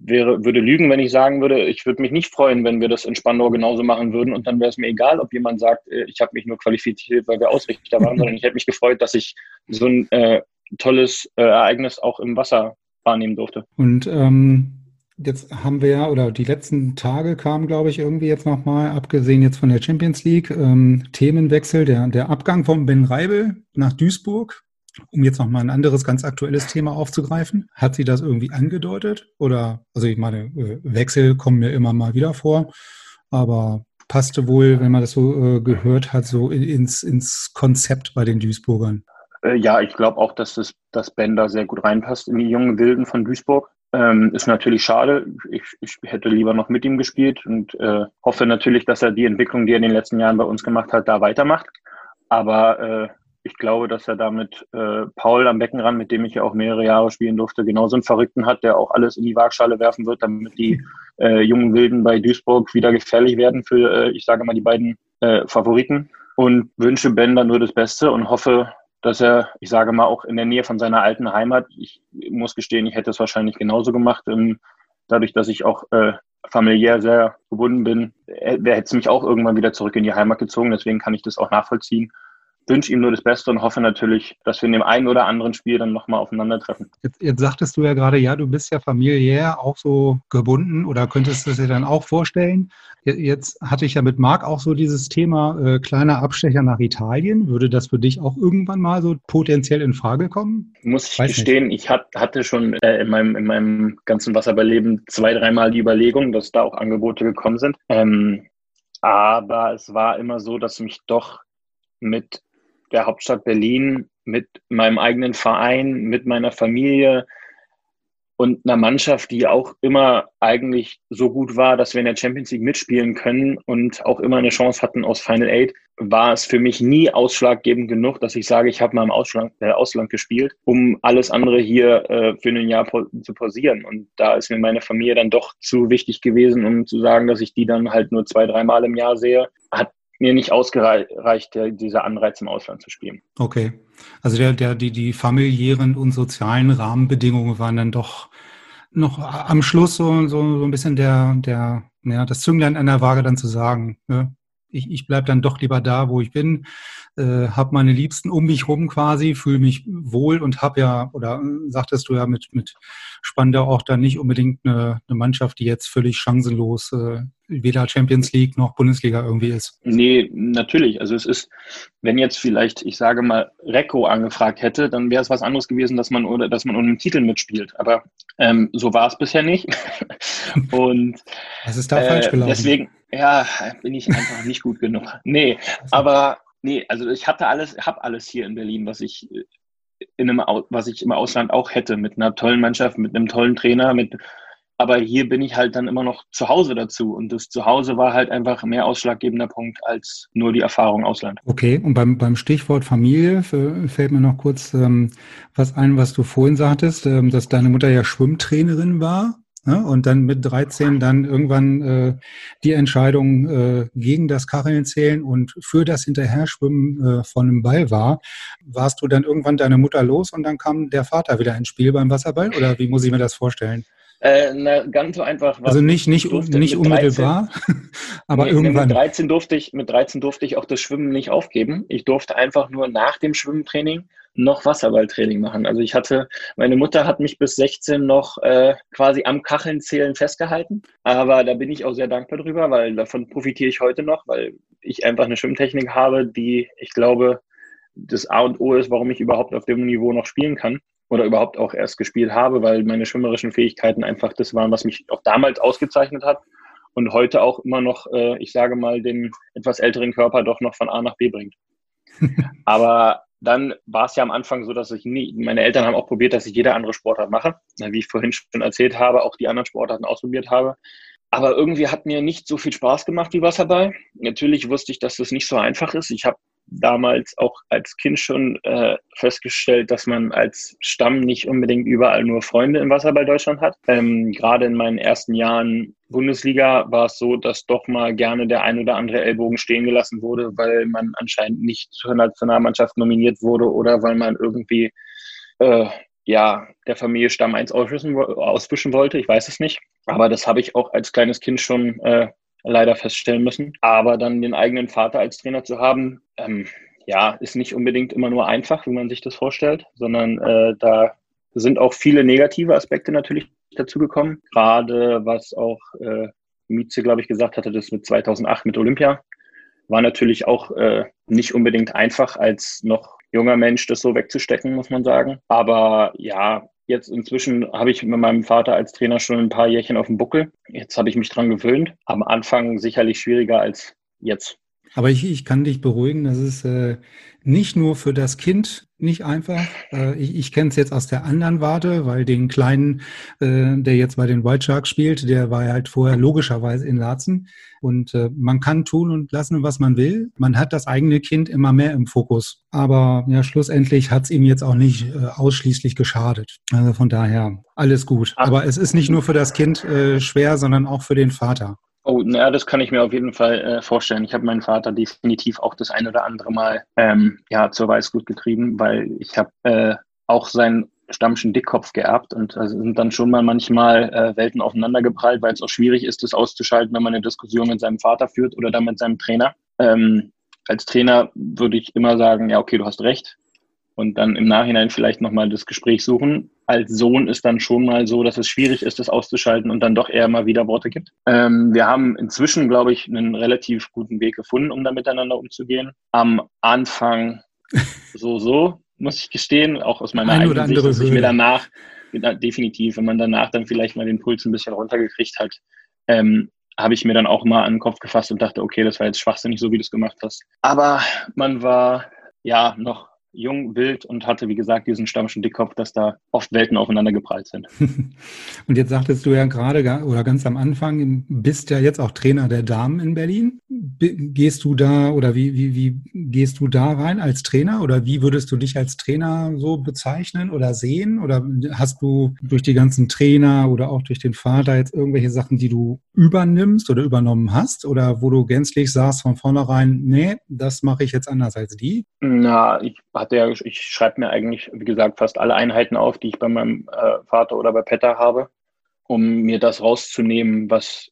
S3: wäre, würde lügen, wenn ich sagen würde, ich würde mich nicht freuen, wenn wir das in Spandau genauso machen würden und dann wäre es mir egal, ob jemand sagt, äh, ich habe mich nur qualifiziert, weil wir Ausrichter waren, sondern ich hätte mich gefreut, dass ich so ein äh, tolles äh, Ereignis auch im Wasser wahrnehmen durfte.
S2: Und ähm, jetzt haben wir ja, oder die letzten Tage kamen, glaube ich, irgendwie jetzt nochmal, abgesehen jetzt von der Champions League, ähm, Themenwechsel, der, der Abgang von Ben Reibel nach Duisburg um jetzt nochmal ein anderes ganz aktuelles Thema aufzugreifen, hat sie das irgendwie angedeutet? Oder, also ich meine, äh, Wechsel kommen mir immer mal wieder vor, aber passte wohl, wenn man das so äh, gehört hat, so ins, ins Konzept bei den Duisburgern.
S3: Äh, ja, ich glaube auch, dass das dass Ben da sehr gut reinpasst in die jungen Wilden von Duisburg. Ähm, ist natürlich schade. Ich, ich, hätte lieber noch mit ihm gespielt und äh, hoffe natürlich, dass er die Entwicklung, die er in den letzten Jahren bei uns gemacht hat, da weitermacht. Aber äh, ich glaube, dass er damit äh, Paul am Beckenrand, mit dem ich ja auch mehrere Jahre spielen durfte, genauso einen Verrückten hat, der auch alles in die Waagschale werfen wird, damit die äh, jungen Wilden bei Duisburg wieder gefährlich werden für, äh, ich sage mal, die beiden äh, Favoriten. Und wünsche Ben dann nur das Beste und hoffe, dass er, ich sage mal, auch in der Nähe von seiner alten Heimat, ich muss gestehen, ich hätte es wahrscheinlich genauso gemacht, ähm, dadurch, dass ich auch äh, familiär sehr gebunden bin, er hätte es mich auch irgendwann wieder zurück in die Heimat gezogen, deswegen kann ich das auch nachvollziehen wünsche ihm nur das Beste und hoffe natürlich, dass wir in dem einen oder anderen Spiel dann nochmal aufeinandertreffen.
S2: Jetzt, jetzt sagtest du ja gerade, ja, du bist ja familiär auch so gebunden oder könntest du dir dann auch vorstellen. Jetzt hatte ich ja mit Marc auch so dieses Thema äh, kleiner Abstecher nach Italien. Würde das für dich auch irgendwann mal so potenziell in Frage kommen?
S3: Muss ich Weiß gestehen, nicht. ich hat, hatte schon äh, in, meinem, in meinem ganzen Wasserballeben zwei, dreimal die Überlegung, dass da auch Angebote gekommen sind. Ähm, aber es war immer so, dass mich doch mit der Hauptstadt Berlin mit meinem eigenen Verein, mit meiner Familie und einer Mannschaft, die auch immer eigentlich so gut war, dass wir in der Champions League mitspielen können und auch immer eine Chance hatten aus Final Eight, war es für mich nie ausschlaggebend genug, dass ich sage, ich habe mal im Ausland, äh, Ausland gespielt, um alles andere hier äh, für ein Jahr zu pausieren. Und da ist mir meine Familie dann doch zu wichtig gewesen, um zu sagen, dass ich die dann halt nur zwei, dreimal im Jahr sehe. Hat mir nicht ausgereicht, dieser Anreiz im Ausland zu spielen.
S2: Okay. Also der, der, die, die familiären und sozialen Rahmenbedingungen waren dann doch noch am Schluss so, so, so ein bisschen der, der, ja, das Zünglein an der Waage dann zu sagen, ne? Ich, ich bleibe dann doch lieber da, wo ich bin, äh, habe meine Liebsten um mich rum quasi, fühle mich wohl und habe ja, oder äh, sagtest du ja mit, mit Spandau auch dann nicht unbedingt eine, eine Mannschaft, die jetzt völlig chancenlos äh, weder Champions League noch Bundesliga irgendwie ist.
S3: Nee, natürlich. Also es ist, wenn jetzt vielleicht, ich sage mal, Recco angefragt hätte, dann wäre es was anderes gewesen, dass man oder dass man um einen Titel mitspielt. Aber ähm, so war es bisher nicht. Und
S2: es ist da äh, falsch gelaufen.
S3: Deswegen, ja, bin ich einfach nicht gut genug. Nee, aber nee, also ich hatte alles, habe alles hier in Berlin, was ich äh, in einem, was ich im Ausland auch hätte, mit einer tollen Mannschaft, mit einem tollen Trainer, mit aber hier bin ich halt dann immer noch zu Hause dazu. Und das Zuhause war halt einfach mehr ausschlaggebender Punkt als nur die Erfahrung Ausland.
S2: Okay, und beim, beim Stichwort Familie fällt mir noch kurz ähm, was ein, was du vorhin sagtest, ähm, dass deine Mutter ja Schwimmtrainerin war. Ne? Und dann mit 13 dann irgendwann äh, die Entscheidung äh, gegen das Kacheln zählen und für das Hinterherschwimmen äh, von einem Ball war. Warst du dann irgendwann deine Mutter los und dann kam der Vater wieder ins Spiel beim Wasserball? Oder wie muss ich mir das vorstellen?
S3: Äh, na, ganz so einfach.
S2: Also nicht, nicht, nicht unmittelbar, 13, aber nee, irgendwann.
S3: Mit 13, durfte ich, mit 13 durfte ich auch das Schwimmen nicht aufgeben. Ich durfte einfach nur nach dem Schwimmtraining noch Wasserballtraining machen. Also ich hatte, meine Mutter hat mich bis 16 noch äh, quasi am Kacheln zählen festgehalten. Aber da bin ich auch sehr dankbar drüber, weil davon profitiere ich heute noch, weil ich einfach eine Schwimmtechnik habe, die ich glaube, das A und O ist, warum ich überhaupt auf dem Niveau noch spielen kann. Oder überhaupt auch erst gespielt habe, weil meine schwimmerischen Fähigkeiten einfach das waren, was mich auch damals ausgezeichnet hat und heute auch immer noch, äh, ich sage mal, den etwas älteren Körper doch noch von A nach B bringt. Aber dann war es ja am Anfang so, dass ich nie, meine Eltern haben auch probiert, dass ich jede andere Sportart mache. Wie ich vorhin schon erzählt habe, auch die anderen Sportarten ausprobiert habe. Aber irgendwie hat mir nicht so viel Spaß gemacht wie Wasserball. Natürlich wusste ich, dass das nicht so einfach ist. Ich habe damals auch als Kind schon äh, festgestellt, dass man als Stamm nicht unbedingt überall nur Freunde im Wasserball Deutschland hat. Ähm, Gerade in meinen ersten Jahren Bundesliga war es so, dass doch mal gerne der ein oder andere Ellbogen stehen gelassen wurde, weil man anscheinend nicht zur Nationalmannschaft nominiert wurde oder weil man irgendwie äh, ja, der Familie Stamm 1 auswischen, auswischen wollte. Ich weiß es nicht. Aber das habe ich auch als kleines Kind schon äh, leider feststellen müssen. Aber dann den eigenen Vater als Trainer zu haben, ähm, ja, ist nicht unbedingt immer nur einfach, wie man sich das vorstellt, sondern äh, da sind auch viele negative Aspekte natürlich dazugekommen. Gerade was auch äh, Mieze, glaube ich, gesagt hatte, das mit 2008 mit Olympia, war natürlich auch äh, nicht unbedingt einfach, als noch junger Mensch das so wegzustecken, muss man sagen. Aber ja, Jetzt inzwischen habe ich mit meinem Vater als Trainer schon ein paar Jährchen auf dem Buckel. Jetzt habe ich mich dran gewöhnt. Am Anfang sicherlich schwieriger als jetzt.
S2: Aber ich, ich kann dich beruhigen, das ist äh, nicht nur für das Kind nicht einfach. Äh, ich ich kenne es jetzt aus der anderen Warte, weil den Kleinen, äh, der jetzt bei den White Sharks spielt, der war halt vorher logischerweise in Laatzen. Und äh, man kann tun und lassen, was man will. Man hat das eigene Kind immer mehr im Fokus. Aber ja, schlussendlich hat es ihm jetzt auch nicht äh, ausschließlich geschadet. Also von daher alles gut. Aber es ist nicht nur für das Kind äh, schwer, sondern auch für den Vater.
S3: Oh, na, das kann ich mir auf jeden Fall äh, vorstellen. Ich habe meinen Vater definitiv auch das ein oder andere Mal ähm, ja, zur Weißglut getrieben, weil ich habe äh, auch seinen Stammschen Dickkopf geerbt und also sind dann schon mal manchmal äh, Welten aufeinandergeprallt, weil es auch schwierig ist, das auszuschalten, wenn man eine Diskussion mit seinem Vater führt oder dann mit seinem Trainer. Ähm, als Trainer würde ich immer sagen, ja, okay, du hast recht. Und dann im Nachhinein vielleicht nochmal das Gespräch suchen als Sohn ist dann schon mal so, dass es schwierig ist, das auszuschalten und dann doch eher mal wieder Worte gibt. Ähm, wir haben inzwischen, glaube ich, einen relativ guten Weg gefunden, um da miteinander umzugehen. Am Anfang so, so, muss ich gestehen, auch aus meiner Ein eigenen Sicht, dass ich mir danach, definitiv, wenn man danach dann vielleicht mal den Puls ein bisschen runtergekriegt hat, ähm, habe ich mir dann auch mal an den Kopf gefasst und dachte, okay, das war jetzt schwachsinnig, so wie du es gemacht hast. Aber man war ja noch jung, wild und hatte, wie gesagt, diesen stammischen Dickkopf, dass da oft Welten aufeinander geprallt sind.
S2: und jetzt sagtest du ja gerade oder ganz am Anfang, bist ja jetzt auch Trainer der Damen in Berlin. Gehst du da oder wie, wie, wie gehst du da rein als Trainer oder wie würdest du dich als Trainer so bezeichnen oder sehen? Oder hast du durch die ganzen Trainer oder auch durch den Vater jetzt irgendwelche Sachen, die du übernimmst oder übernommen hast oder wo du gänzlich sagst von vornherein, nee, das mache ich jetzt anders als die?
S3: Na, ich hatte ja, ich schreibe mir eigentlich, wie gesagt, fast alle Einheiten auf, die ich bei meinem äh, Vater oder bei Petter habe, um mir das rauszunehmen, was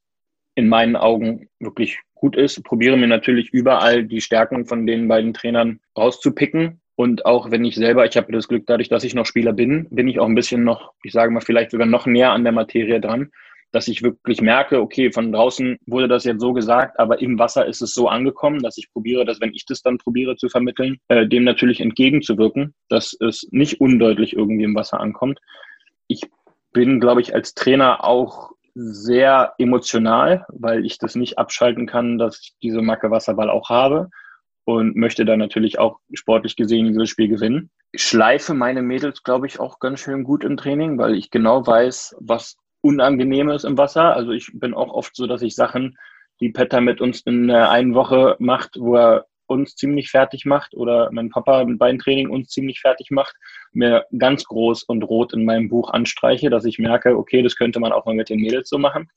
S3: in meinen Augen wirklich gut ist. Probiere mir natürlich überall die Stärken von den beiden Trainern rauszupicken. Und auch wenn ich selber, ich habe das Glück, dadurch, dass ich noch Spieler bin, bin ich auch ein bisschen noch, ich sage mal, vielleicht sogar noch näher an der Materie dran dass ich wirklich merke, okay, von draußen wurde das jetzt so gesagt, aber im Wasser ist es so angekommen, dass ich probiere, dass wenn ich das dann probiere zu vermitteln, äh, dem natürlich entgegenzuwirken, dass es nicht undeutlich irgendwie im Wasser ankommt. Ich bin, glaube ich, als Trainer auch sehr emotional, weil ich das nicht abschalten kann, dass ich diese Macke Wasserball auch habe und möchte dann natürlich auch sportlich gesehen dieses Spiel gewinnen. Ich schleife meine Mädels, glaube ich, auch ganz schön gut im Training, weil ich genau weiß, was Unangenehmes im Wasser. Also ich bin auch oft so, dass ich Sachen, die Petter mit uns in der einen Woche macht, wo er uns ziemlich fertig macht oder mein Papa mit Beintraining uns ziemlich fertig macht, mir ganz groß und rot in meinem Buch anstreiche, dass ich merke, okay, das könnte man auch mal mit den Mädels so machen.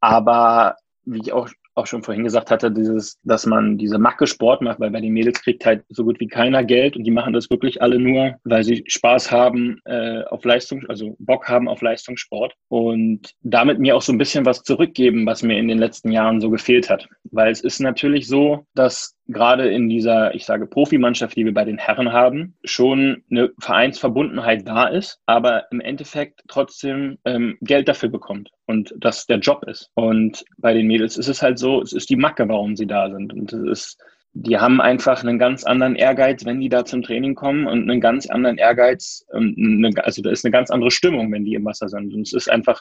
S3: Aber wie ich auch auch schon vorhin gesagt hatte, dieses, dass man diese Macke Sport macht, weil bei den Mädels kriegt halt so gut wie keiner Geld und die machen das wirklich alle nur, weil sie Spaß haben äh, auf Leistung, also Bock haben auf Leistungssport und damit mir auch so ein bisschen was zurückgeben, was mir in den letzten Jahren so gefehlt hat. Weil es ist natürlich so, dass gerade in dieser, ich sage, Profimannschaft, die wir bei den Herren haben, schon eine Vereinsverbundenheit da ist, aber im Endeffekt trotzdem ähm, Geld dafür bekommt und das der Job ist. Und bei den Mädels ist es halt so, es ist die Macke, warum sie da sind. Und es ist die haben einfach einen ganz anderen Ehrgeiz, wenn die da zum Training kommen und einen ganz anderen Ehrgeiz, also da ist eine ganz andere Stimmung, wenn die im Wasser sind. Und es ist einfach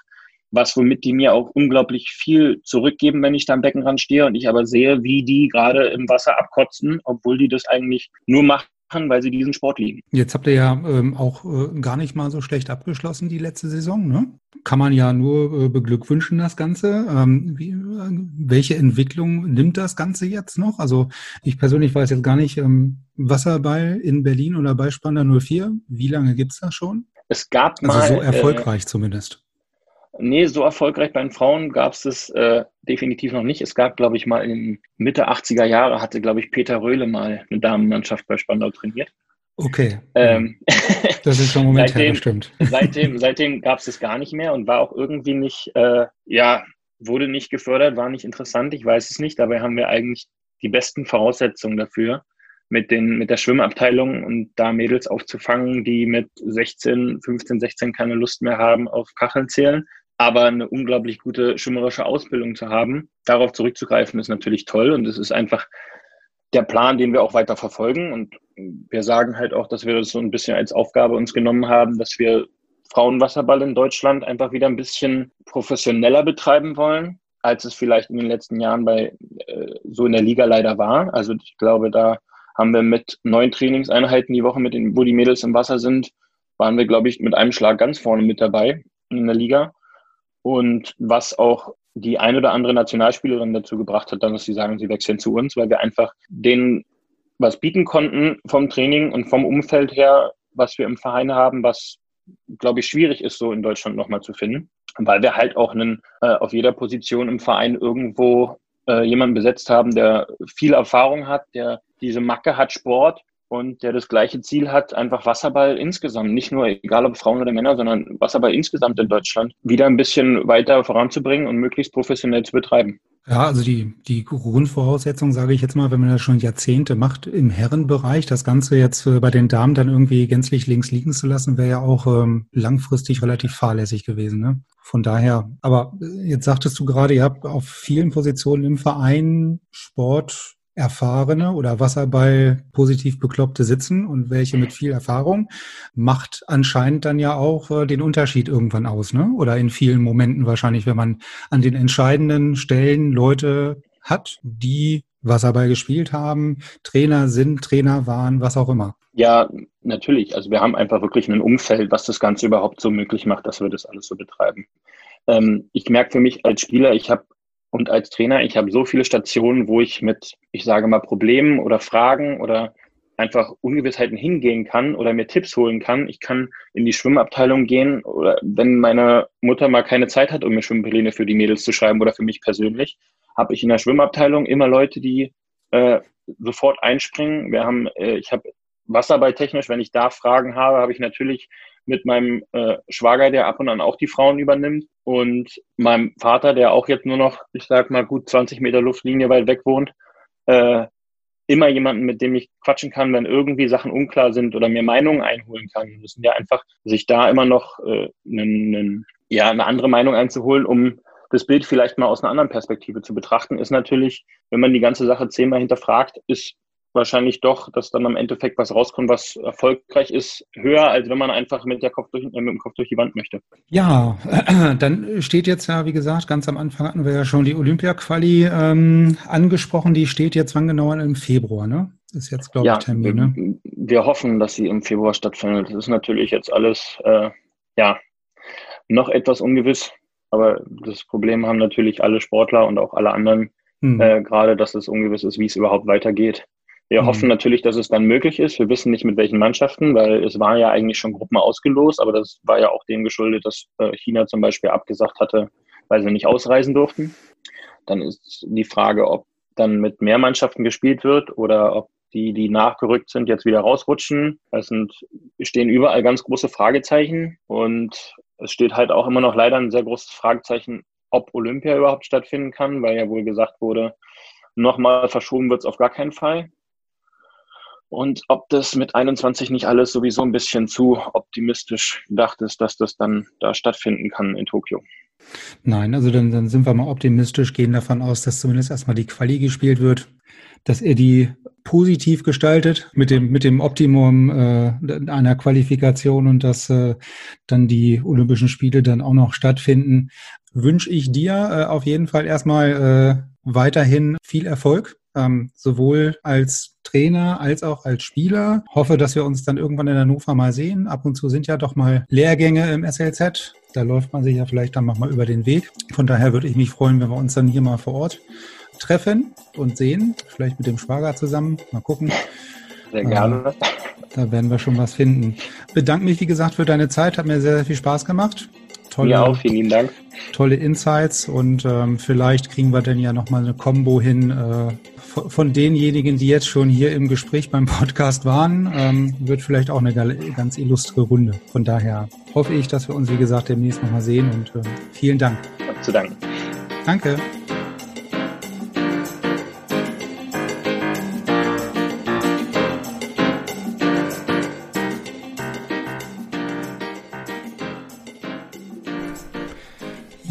S3: was, womit die mir auch unglaublich viel zurückgeben, wenn ich da am Beckenrand stehe und ich aber sehe, wie die gerade im Wasser abkotzen, obwohl die das eigentlich nur machen, weil sie diesen Sport lieben.
S2: Jetzt habt ihr ja ähm, auch äh, gar nicht mal so schlecht abgeschlossen die letzte Saison, ne? Kann man ja nur äh, beglückwünschen, das Ganze. Ähm, wie, äh, welche Entwicklung nimmt das Ganze jetzt noch? Also ich persönlich weiß jetzt gar nicht, ähm, Wasserball in Berlin oder bei Spanner 04, wie lange gibt es das schon?
S3: Es gab
S2: also
S3: mal.
S2: so erfolgreich zumindest.
S3: Nee, so erfolgreich bei den Frauen gab es das äh, definitiv noch nicht. Es gab, glaube ich, mal in Mitte 80er Jahre hatte, glaube ich, Peter Röhle mal eine Damenmannschaft bei Spandau trainiert.
S2: Okay.
S3: Ähm,
S2: das ist schon Moment
S3: seitdem,
S2: her, stimmt.
S3: Seitdem, seitdem gab es es gar nicht mehr und war auch irgendwie nicht, äh, ja, wurde nicht gefördert, war nicht interessant, ich weiß es nicht. Dabei haben wir eigentlich die besten Voraussetzungen dafür, mit, den, mit der Schwimmabteilung und da Mädels aufzufangen, die mit 16, 15, 16 keine Lust mehr haben auf Kacheln zählen aber eine unglaublich gute schwimmerische Ausbildung zu haben, darauf zurückzugreifen, ist natürlich toll. Und es ist einfach der Plan, den wir auch weiter verfolgen. Und wir sagen halt auch, dass wir das so ein bisschen als Aufgabe uns genommen haben, dass wir Frauenwasserball in Deutschland einfach wieder ein bisschen professioneller betreiben wollen, als es vielleicht in den letzten Jahren bei äh, so in der Liga leider war. Also ich glaube, da haben wir mit neun Trainingseinheiten die Woche, mit den, wo die Mädels im Wasser sind, waren wir, glaube ich, mit einem Schlag ganz vorne mit dabei in der Liga und was auch die ein oder andere Nationalspielerin dazu gebracht hat, dann, dass sie sagen, sie wechseln zu uns, weil wir einfach denen was bieten konnten vom Training und vom Umfeld her, was wir im Verein haben, was, glaube ich, schwierig ist, so in Deutschland nochmal zu finden. Weil wir halt auch einen, äh, auf jeder Position im Verein irgendwo äh, jemanden besetzt haben, der viel Erfahrung hat, der diese Macke hat, Sport und der das gleiche Ziel hat, einfach Wasserball insgesamt, nicht nur egal ob Frauen oder Männer, sondern Wasserball insgesamt in Deutschland wieder ein bisschen weiter voranzubringen und möglichst professionell zu betreiben.
S2: Ja, also die, die Grundvoraussetzung, sage ich jetzt mal, wenn man das schon Jahrzehnte macht im Herrenbereich, das Ganze jetzt äh, bei den Damen dann irgendwie gänzlich links liegen zu lassen, wäre ja auch ähm, langfristig relativ fahrlässig gewesen. Ne? Von daher, aber äh, jetzt sagtest du gerade, ihr habt auf vielen Positionen im Verein Sport erfahrene oder Wasserball positiv Bekloppte sitzen und welche mit viel Erfahrung, macht anscheinend dann ja auch äh, den Unterschied irgendwann aus, ne? Oder in vielen Momenten wahrscheinlich, wenn man an den entscheidenden Stellen Leute hat, die Wasserball gespielt haben, Trainer sind, Trainer waren, was auch immer.
S3: Ja, natürlich. Also wir haben einfach wirklich ein Umfeld, was das Ganze überhaupt so möglich macht, dass wir das alles so betreiben. Ähm, ich merke für mich als Spieler, ich habe und als Trainer, ich habe so viele Stationen, wo ich mit, ich sage mal, Problemen oder Fragen oder einfach Ungewissheiten hingehen kann oder mir Tipps holen kann. Ich kann in die Schwimmabteilung gehen oder wenn meine Mutter mal keine Zeit hat, um mir Schwimmpläne für die Mädels zu schreiben oder für mich persönlich, habe ich in der Schwimmabteilung immer Leute, die äh, sofort einspringen. Wir haben, äh, ich habe Wasserballtechnisch, wenn ich da Fragen habe, habe ich natürlich mit meinem äh, Schwager, der ab und an auch die Frauen übernimmt und meinem Vater, der auch jetzt nur noch, ich sag mal, gut 20 Meter Luftlinie weit weg wohnt, äh, immer jemanden, mit dem ich quatschen kann, wenn irgendwie Sachen unklar sind oder mir Meinungen einholen kann. Wir müssen ja einfach sich da immer noch äh, einen, einen, ja, eine andere Meinung einzuholen, um das Bild vielleicht mal aus einer anderen Perspektive zu betrachten, ist natürlich, wenn man die ganze Sache zehnmal hinterfragt, ist wahrscheinlich doch, dass dann am Endeffekt was rauskommt, was erfolgreich ist, höher, als wenn man einfach mit, der Kopf durch, äh, mit dem Kopf durch die Wand möchte.
S2: Ja, äh, dann steht jetzt ja, wie gesagt, ganz am Anfang hatten wir ja schon die Olympia-Quali ähm, angesprochen. Die steht jetzt wann genau im Februar, ne? Ist jetzt, glaube
S3: ja,
S2: ich, Termin,
S3: wir,
S2: ne?
S3: Wir hoffen, dass sie im Februar stattfindet. Das ist natürlich jetzt alles, äh, ja, noch etwas ungewiss. Aber das Problem haben natürlich alle Sportler und auch alle anderen, hm. äh, gerade, dass es ungewiss ist, wie es überhaupt weitergeht. Wir mhm. hoffen natürlich, dass es dann möglich ist. Wir wissen nicht mit welchen Mannschaften, weil es waren ja eigentlich schon Gruppen ausgelost, aber das war ja auch dem geschuldet, dass äh, China zum Beispiel abgesagt hatte, weil sie nicht ausreisen durften. Dann ist die Frage, ob dann mit mehr Mannschaften gespielt wird oder ob die, die nachgerückt sind, jetzt wieder rausrutschen. Es sind, stehen überall ganz große Fragezeichen und es steht halt auch immer noch leider ein sehr großes Fragezeichen, ob Olympia überhaupt stattfinden kann, weil ja wohl gesagt wurde, nochmal verschoben wird es auf gar keinen Fall. Und ob das mit 21 nicht alles sowieso ein bisschen zu optimistisch gedacht ist, dass das dann da stattfinden kann in Tokio.
S2: Nein, also dann, dann sind wir mal optimistisch, gehen davon aus, dass zumindest erstmal die Quali gespielt wird. dass er die positiv gestaltet mit dem mit dem Optimum äh, einer Qualifikation und dass äh, dann die Olympischen Spiele dann auch noch stattfinden, wünsche ich dir äh, auf jeden Fall erstmal äh, weiterhin viel Erfolg, ähm, sowohl als Trainer als auch als Spieler. Hoffe, dass wir uns dann irgendwann in Hannover mal sehen. Ab und zu sind ja doch mal Lehrgänge im SLZ. Da läuft man sich ja vielleicht dann nochmal über den Weg. Von daher würde ich mich freuen, wenn wir uns dann hier mal vor Ort treffen und sehen. Vielleicht mit dem Schwager zusammen. Mal gucken.
S3: Sehr gerne. Äh,
S2: da werden wir schon was finden. Bedanke mich, wie gesagt, für deine Zeit. Hat mir sehr, sehr viel Spaß gemacht.
S3: Tolle, Mir auch, vielen Dank.
S2: Tolle Insights und ähm, vielleicht kriegen wir dann ja nochmal eine Combo hin äh, von, von denjenigen, die jetzt schon hier im Gespräch beim Podcast waren. Ähm, wird vielleicht auch eine ganz illustre Runde. Von daher hoffe ich, dass wir uns, wie gesagt, demnächst nochmal sehen und äh, vielen Dank.
S3: Zu danken.
S2: Danke.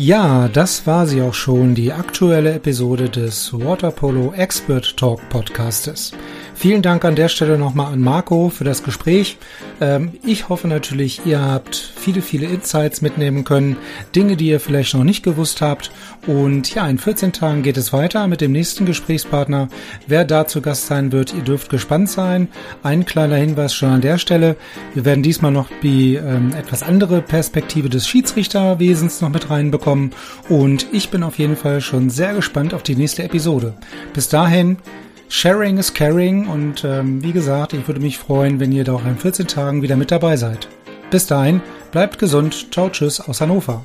S2: Ja, das war sie auch schon, die aktuelle Episode des Waterpolo Expert Talk Podcastes. Vielen Dank an der Stelle nochmal an Marco für das Gespräch. Ähm, ich hoffe natürlich, ihr habt viele, viele Insights mitnehmen können, Dinge, die ihr vielleicht noch nicht gewusst habt. Und ja, in 14 Tagen geht es weiter mit dem nächsten Gesprächspartner. Wer da zu Gast sein wird, ihr dürft gespannt sein. Ein kleiner Hinweis schon an der Stelle. Wir werden diesmal noch die ähm, etwas andere Perspektive des Schiedsrichterwesens noch mit reinbekommen. Und ich bin auf jeden Fall schon sehr gespannt auf die nächste Episode. Bis dahin, Sharing is caring und ähm, wie gesagt, ich würde mich freuen, wenn ihr da auch in 14 Tagen wieder mit dabei seid. Bis dahin, bleibt gesund, ciao, tschüss aus Hannover.